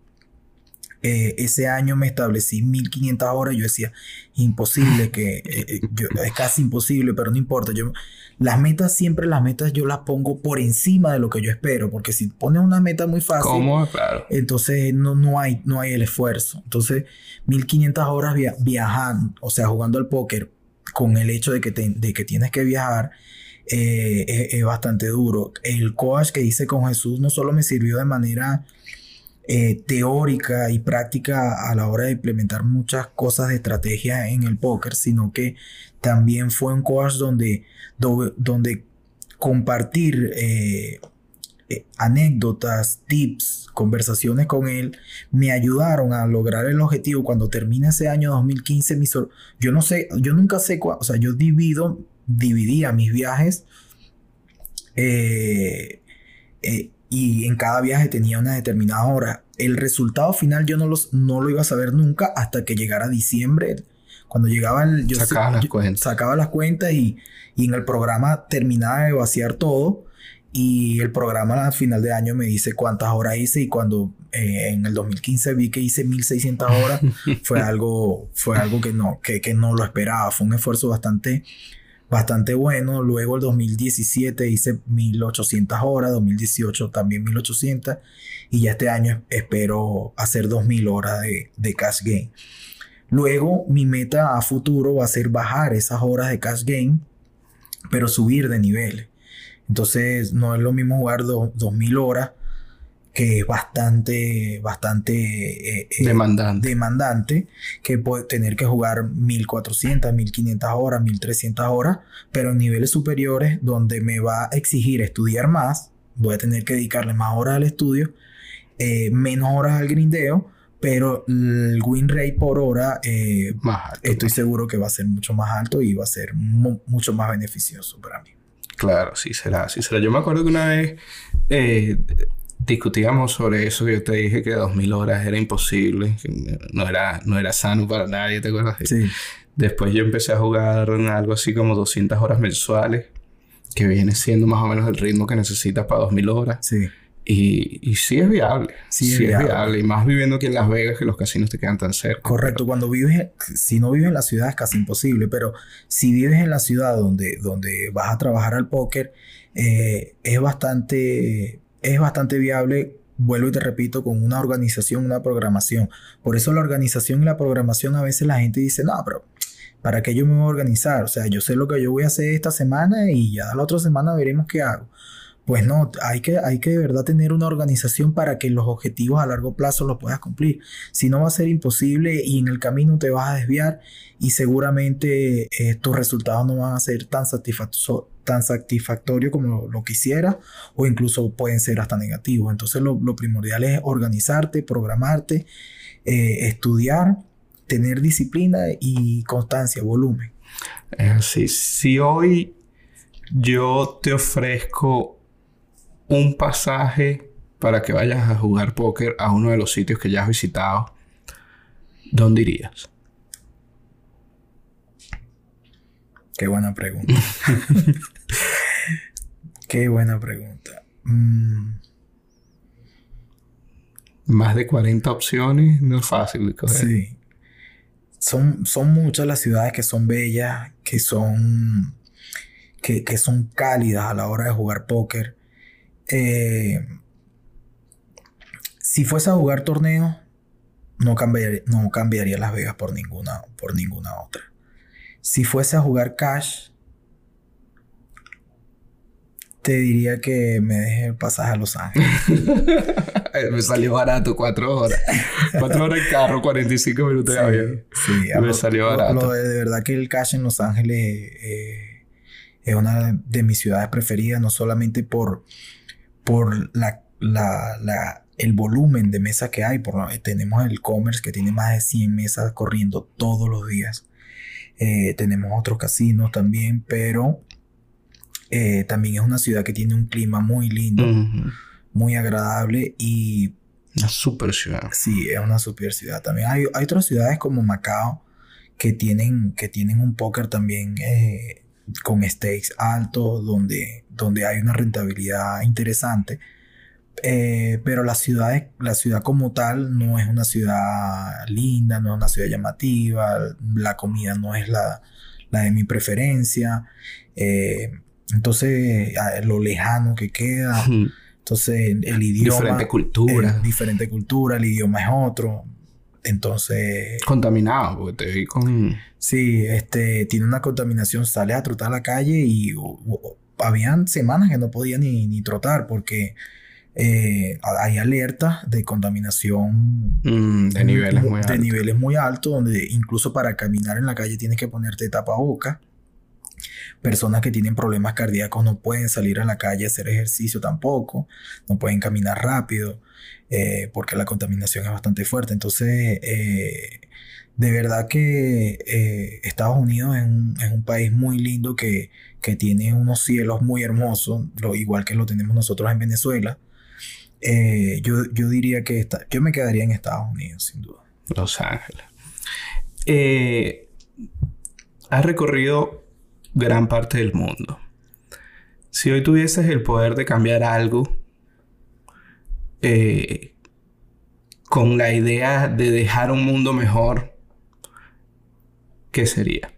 Eh, ese año me establecí 1500 horas. Yo decía, imposible, que es casi imposible, pero no importa. Yo, las metas, siempre las metas yo las pongo por encima de lo que yo espero, porque si pones una meta muy fácil, Claro. entonces no, no, hay, no hay el esfuerzo. Entonces, 1500 horas viajando, o sea, jugando al póker, con el hecho de que, de que tienes que viajar eh, es, bastante duro. El coach que hice con Jesús no solo me sirvió de manera eh, teórica y práctica a la hora de implementar muchas cosas de estrategia en el póker, sino que también fue un coach donde, donde, compartir eh, anécdotas, tips, conversaciones con él me ayudaron a lograr el objetivo. Cuando termina ese año 2015, yo no sé, yo nunca sé, o sea, yo divido dividía mis viajes eh, eh, y en cada viaje tenía una determinada hora. El resultado final yo no, los, no lo iba a saber nunca hasta que llegara diciembre. Cuando llegaba el... Yo sacaba las cuentas. Sacaba las cuentas y, y, en el programa terminaba de vaciar todo. Y el programa al final de año me dice cuántas horas hice y cuando eh, en el 2015 vi que hice 1600 horas fue algo, fue algo que, no, que, que no lo esperaba. Fue un esfuerzo bastante bastante bueno. Luego el 2017 hice 1800 horas, 2018 también 1800 y ya este año espero hacer 2000 horas de, de cash game. Luego mi meta a futuro va a ser bajar esas horas de cash game, pero subir de niveles. Entonces no es lo mismo jugar 2000 horas que es bastante, bastante eh, eh, demandante. demandante, que puede tener que jugar 1400, 1500 horas, 1300 horas, pero en niveles superiores donde me va a exigir estudiar más, voy a tener que dedicarle más horas al estudio, eh, menos horas al grindeo, pero el win rate por hora estoy seguro que va a ser mucho más alto y va a ser mucho más beneficioso para mí. Claro, sí será, sí será. Yo me acuerdo que una vez discutíamos sobre eso, que yo te dije que 2000 horas era imposible, que no era, no era sano para nadie, ¿te acuerdas? Sí. Después yo empecé a jugar en algo así como 200 horas mensuales, que viene siendo más o menos el ritmo que necesitas para 2000 horas. Sí. Y, y sí es viable. Sí, es, viable. Y más viviendo aquí en Las Vegas, que los casinos te quedan tan cerca. Correcto. Cuando vives, si no vives en la ciudad es casi imposible, pero si vives en la ciudad donde, donde vas a trabajar al póker, eh, es bastante es bastante viable vuelvo y te repito, con una organización, una programación. Por eso la organización y la programación a veces la gente dice, no, pero ¿para qué yo me voy a organizar? O sea, yo sé lo que yo voy a hacer esta semana y ya la otra semana veremos qué hago. Pues no, hay que, hay que de verdad tener una organización para que los objetivos a largo plazo los puedas cumplir. Si no va a ser imposible y en el camino te vas a desviar y seguramente eh, tus resultados no van a ser tan, tan satisfactorios como lo quisiera o incluso pueden ser hasta negativos. Entonces lo, primordial es organizarte, programarte, eh, estudiar, tener disciplina y constancia, volumen. Así. Si hoy yo te ofrezco un pasaje para que vayas a jugar póker a uno de los sitios que ya has visitado, ¿dónde irías? Qué buena pregunta. Qué buena pregunta. Mm. Más de 40 opciones, no es fácil de coger. Sí. Son, son muchas las ciudades que son bellas, que son, que, que son cálidas a la hora de jugar póker. Eh, si fuese a jugar torneo, no cambiaría, no cambiaría Las Vegas por ninguna, por ninguna otra. Si fuese a jugar cash, te diría que me deje el pasaje a Los Ángeles. me salió barato, cuatro horas. Cuatro horas en carro, 45 minutos de avión. Sí, me salió barato. de, verdad que el cash en Los Ángeles eh, es una de mis ciudades preferidas, no solamente por por la, la, el volumen de mesas que hay. Por, tenemos el commerce que tiene más de 100 mesas corriendo todos los días. Eh, tenemos otros casinos también, pero eh, también es una ciudad que tiene un clima muy lindo, muy agradable y... Una super ciudad. Sí, es una super ciudad. También hay, hay otras ciudades como Macao que tienen, que tienen un póker también eh, con stakes altos, donde, donde hay una rentabilidad interesante. Eh, pero la ciudad, la ciudad como tal no es una ciudad linda, no es una ciudad llamativa, la comida no es la, la de mi preferencia. Eh, entonces, lo lejano que queda. Entonces, el idioma. Diferente cultura. diferente cultura, el idioma es otro. Entonces. Contaminado, porque te vi con. Sí, este, tiene una contaminación, sale a trotar a la calle y habían semanas que no podía ni, ni trotar porque eh, hay alertas de contaminación mm, de niveles muy, de niveles muy altos, donde incluso para caminar en la calle tienes que ponerte tapaboca. Personas que tienen problemas cardíacos no pueden salir a la calle a hacer ejercicio tampoco, no pueden caminar rápido. Eh, porque la contaminación es bastante fuerte. Entonces, eh, de verdad que eh, Estados Unidos es un, país muy lindo que, tiene unos cielos muy hermosos, lo, igual que lo tenemos nosotros en Venezuela. yo, diría que yo me quedaría en Estados Unidos, sin duda. Los Ángeles. has recorrido gran parte del mundo. Si hoy tuvieses el poder de cambiar algo eh, con la idea de dejar un mundo mejor, ¿qué sería?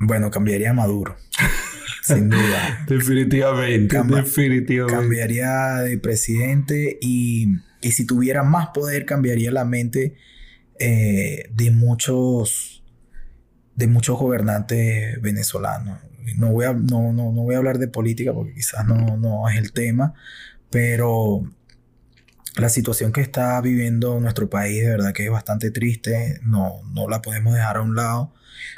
Bueno, cambiaría a Maduro. sin duda. definitivamente, definitivamente. Cambiaría de presidente y, si tuviera más poder cambiaría la mente eh, de muchos de muchos gobernantes venezolanos. No voy a, no, no, no voy a hablar de política porque quizás no, no es el tema, pero la situación que está viviendo nuestro país de verdad que es bastante triste, no, no la podemos dejar a un lado,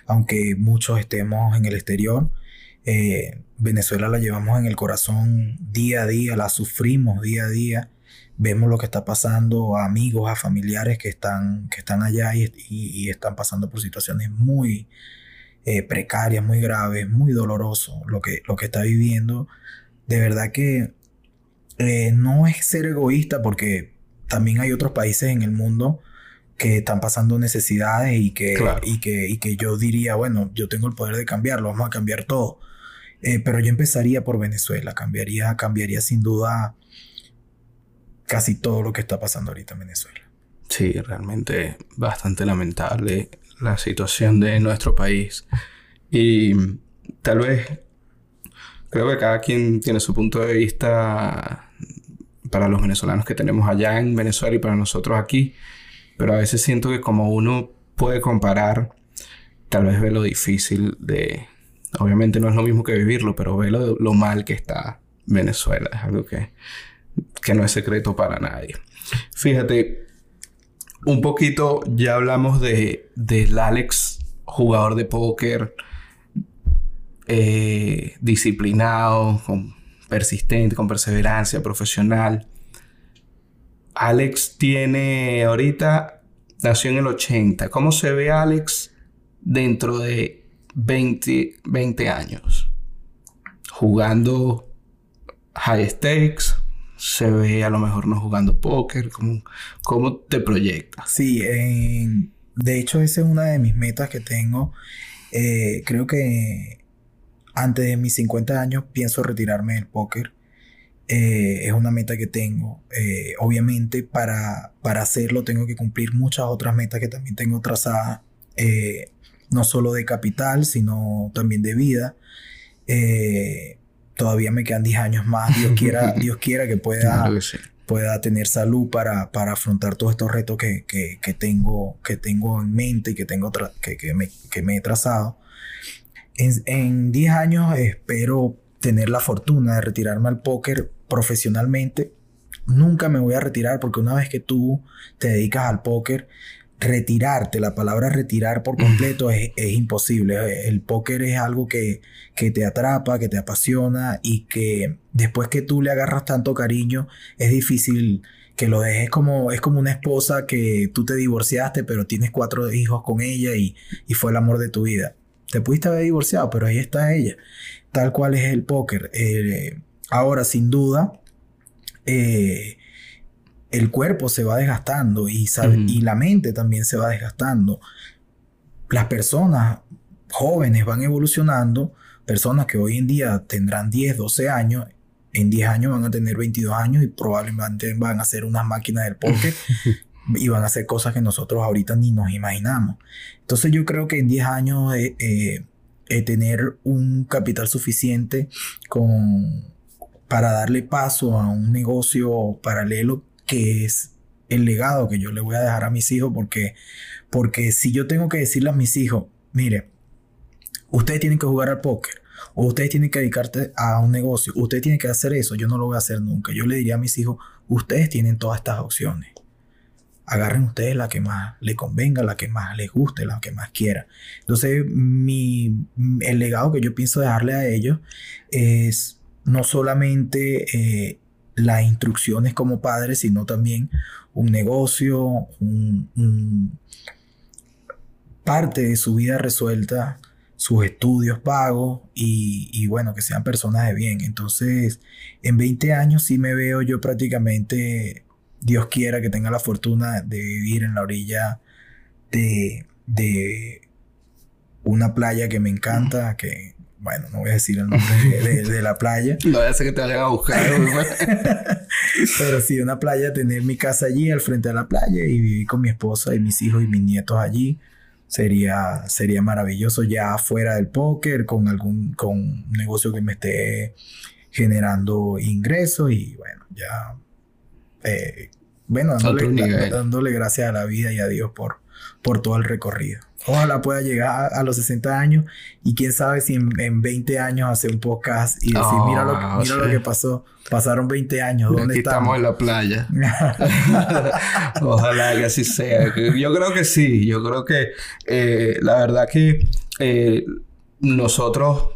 aunque muchos estemos en el exterior. Eh, Venezuela la llevamos en el corazón día a día, la sufrimos día a día, vemos lo que está pasando a amigos, a familiares que están, que están allá y, están pasando por situaciones muy eh, precarias, muy graves, muy doloroso lo que, lo que está viviendo. De verdad que eh, no es ser egoísta porque también hay otros países en el mundo que están pasando necesidades y que, y que, y que yo diría, bueno, yo tengo el poder de cambiarlo, vamos a cambiar todo. Eh, pero yo empezaría por Venezuela, cambiaría, cambiaría sin duda casi todo lo que está pasando ahorita en Venezuela. Sí, realmente bastante lamentable la situación de nuestro país. Y tal vez creo que cada quien tiene su punto de vista para los venezolanos que tenemos allá en Venezuela y para nosotros aquí. Pero a veces siento que como uno puede comparar, tal vez ve lo difícil de... Obviamente no es lo mismo que vivirlo, pero ve lo, lo mal que está Venezuela. Es algo que, que no es secreto para nadie. Fíjate, un poquito ya hablamos de, del Alex, jugador de póker, eh, disciplinado, con, persistente, con perseverancia, profesional. Alex tiene ahorita, nació en el 80. ¿Cómo se ve Alex dentro de 20, 20 años? Jugando high stakes, se ve a lo mejor no jugando póker, ¿cómo, cómo te proyectas? Sí, de hecho esa es una de mis metas que tengo. Eh, creo que antes de mis 50 años pienso retirarme del póker. Eh, es una meta que tengo. Eh, obviamente para, para hacerlo tengo que cumplir muchas otras metas que también tengo trazadas. no solo de capital, sino también de vida todavía me quedan 10 años más. Dios quiera, Dios quiera que pueda, pueda tener salud para, para afrontar todos estos retos que, que, tengo, que tengo en mente y que, tengo que, que, me, que me he trazado. En 10 años espero tener la fortuna de retirarme al póker profesionalmente. Nunca me voy a retirar porque una vez que tú te dedicas al póker, retirarte, la palabra retirar por completo es, imposible. El póker es algo que, que, te atrapa, que te apasiona y que después que tú le agarras tanto cariño, es difícil que lo dejes como, es como una esposa que tú te divorciaste, pero tienes cuatro hijos con ella y, y fue el amor de tu vida. Te pudiste haber divorciado, pero ahí está ella. Tal cual es el póker. Eh, ahora, sin duda, eh, el cuerpo se va desgastando y, y la mente también se va desgastando. Las personas jóvenes van evolucionando, personas que hoy en día tendrán 10, 12 años, en 10 años van a tener 22 años y probablemente van a ser unas máquinas del póker y van a hacer cosas que nosotros ahorita ni nos imaginamos. Entonces yo creo que en 10 años eh, eh, eh, tener un capital suficiente con, para darle paso a un negocio paralelo que es el legado que yo le voy a dejar a mis hijos, porque, porque si yo tengo que decirle a mis hijos, mire, ustedes tienen que jugar al póker, o ustedes tienen que dedicarte a un negocio, ustedes tienen que hacer eso, yo no lo voy a hacer nunca. Yo le diría a mis hijos, ustedes tienen todas estas opciones. Agarren ustedes la que más les convenga, la que más les guste, la que más quiera. Entonces, mi, el legado que yo pienso dejarle a ellos es no solamente eh, las instrucciones como padre, sino también un negocio, un, parte de su vida resuelta, sus estudios pagos y, bueno, que sean personas de bien. Entonces, en 20 años sí me veo yo prácticamente, Dios quiera que tenga la fortuna de vivir en la orilla de, de una playa que me encanta, que bueno, no voy a decir el nombre de, la playa. No voy a hacer que te vayan a buscar. Pero sí, una playa, tener mi casa allí, al frente de la playa y vivir con mi esposa y mis hijos y mis nietos allí. Sería, sería maravilloso ya fuera del póker, con algún con un negocio que me esté generando ingresos y bueno, ya... Eh, bueno, dándole, dándole gracias a la vida y a Dios por, por todo el recorrido. Ojalá pueda llegar a, los 60 años y quién sabe si en, 20 años hacer un podcast y decir, mira, lo, ah, mira lo que pasó. Pasaron 20 años, ¿dónde Aquí estamos? en la playa. Ojalá que así sea. Yo creo que sí. Yo creo que eh, la verdad que eh, nosotros,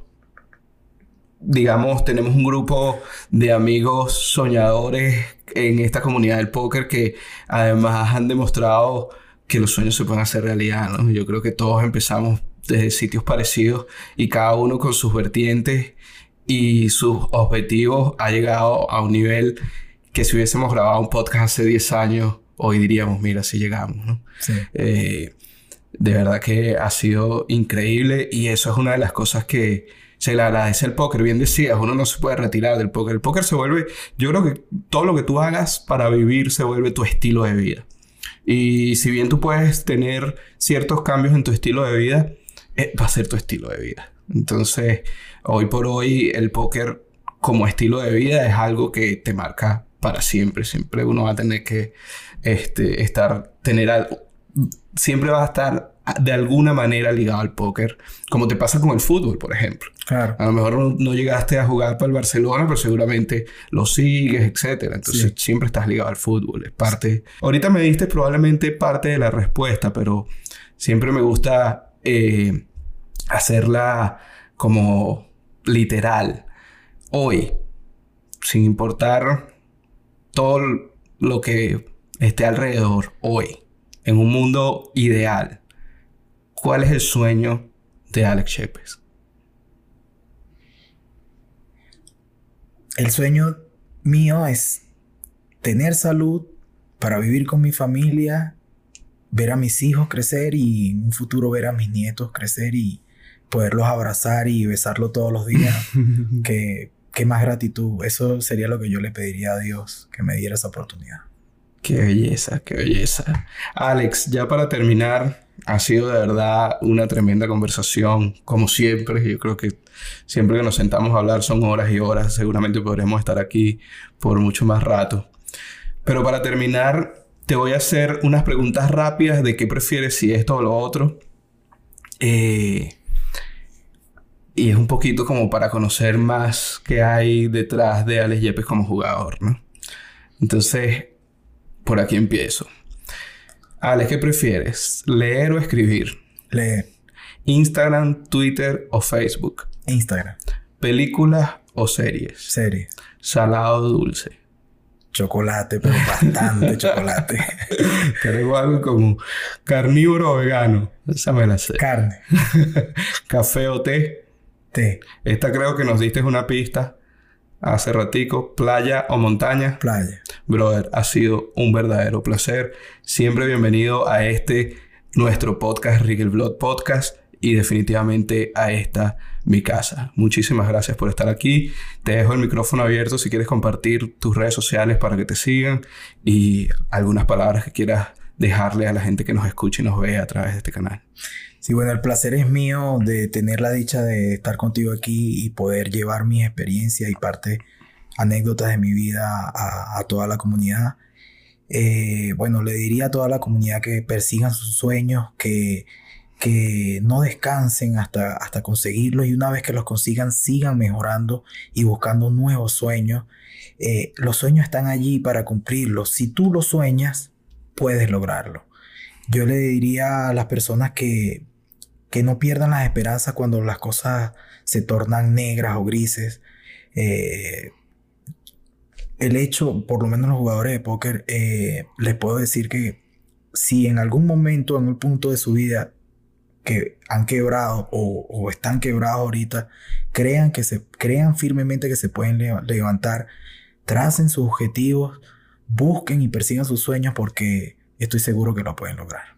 digamos, tenemos un grupo de amigos soñadores en esta comunidad del póker que además han demostrado que los sueños se pueden hacer realidad, ¿no? Yo creo que todos empezamos desde sitios parecidos y cada uno con sus vertientes y sus objetivos ha llegado a un nivel que si hubiésemos grabado un podcast hace 10 años, hoy diríamos, mira, si llegamos, ¿no? Eh, de verdad que ha sido increíble y eso es una de las cosas que se le agradece al póker. Bien decías, uno no se puede retirar del póker. El póker se vuelve, yo creo que todo lo que tú hagas para vivir se vuelve tu estilo de vida. Y si bien tú puedes tener ciertos cambios en tu estilo de vida, eh, va a ser tu estilo de vida. Entonces, hoy por hoy, el póker como estilo de vida es algo que te marca para siempre. Siempre uno va a tener que este, estar, tener algo, siempre va a estar de alguna manera ligado al póker, como te pasa con el fútbol, por ejemplo. Claro. A lo mejor no, llegaste a jugar para el Barcelona, pero seguramente lo sigues, etcétera. Entonces siempre estás ligado al fútbol. Es parte. Ahorita me diste probablemente parte de la respuesta, pero siempre me gusta eh, hacerla como literal. Hoy, sin importar todo lo que esté alrededor, hoy, en un mundo ideal, ¿cuál es el sueño de Alex Shepes? El sueño mío es tener salud para vivir con mi familia, ver a mis hijos crecer y en un futuro ver a mis nietos crecer y poderlos abrazar y besarlos todos los días. que, qué más gratitud. Eso sería lo que yo le pediría a Dios, que me diera esa oportunidad. Qué belleza, qué belleza. Alex, ya para terminar, ha sido de verdad una tremenda conversación, como siempre. Yo creo que siempre que nos sentamos a hablar son horas y horas. Seguramente podremos estar aquí por mucho más rato. Pero para terminar, te voy a hacer unas preguntas rápidas de qué prefieres, si esto o lo otro. Eh, y es un poquito como para conocer más qué hay detrás de Alex Yepes como jugador, ¿no? Entonces, por aquí empiezo. Alex, ¿qué prefieres? ¿Leer o escribir? Leer. Instagram, Twitter o Facebook. Instagram. ¿Películas o series? Series. ¿Salado o dulce? Chocolate, pero bastante chocolate. Tenemos algo como carnívoro o vegano. Esa me la sé. Carne. ¿Café o té? Té. Esta creo que nos diste una pista hace ratico, playa o montaña. Playa. Brother, ha sido un verdadero placer. Siempre bienvenido a este nuestro podcast, Rigel Blood Podcast, y definitivamente a esta mi casa. Muchísimas gracias por estar aquí. Te dejo el micrófono abierto si quieres compartir tus redes sociales para que te sigan y algunas palabras que quieras dejarle a la gente que nos escuche y nos ve a través de este canal. Sí, bueno, el placer es mío de tener la dicha de estar contigo aquí y poder llevar mi experiencia y parte, anécdotas de mi vida a, toda la comunidad. Eh, bueno, le diría a toda la comunidad que persigan sus sueños, que, que no descansen hasta, hasta conseguirlos y una vez que los consigan sigan mejorando y buscando nuevos sueños. Eh, los sueños están allí para cumplirlos. Si tú los sueñas, puedes lograrlo. Yo le diría a las personas que que no pierdan las esperanzas cuando las cosas se tornan negras o grises. Eh, el hecho, por lo menos los jugadores de póker, eh, les puedo decir que si en algún momento, en un punto de su vida que han quebrado o, están quebrados ahorita, crean que se crean firmemente que se pueden levantar, tracen sus objetivos, busquen y persigan sus sueños porque estoy seguro que lo pueden lograr.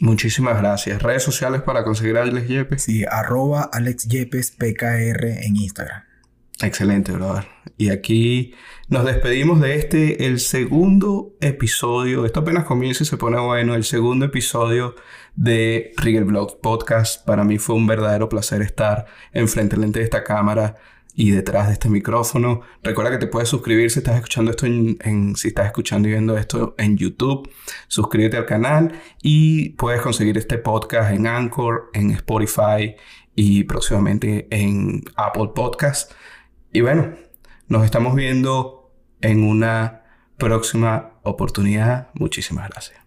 Muchísimas gracias. ¿Redes sociales para conseguir a Alex Yepes? Sí, arroba Alex Yepes PKR en Instagram. Excelente, brother. Y aquí nos despedimos de este, el segundo episodio. Esto apenas comienza y se pone bueno. El segundo episodio de Rigel Blog Podcast. Para mí fue un verdadero placer estar enfrente de esta cámara y detrás de este micrófono. Recuerda que te puedes suscribir si estás escuchando esto en, si estás escuchando y viendo esto en YouTube. Suscríbete al canal y puedes conseguir este podcast en Anchor, en Spotify y próximamente en Apple Podcast. Y bueno, nos estamos viendo en una próxima oportunidad. Muchísimas gracias.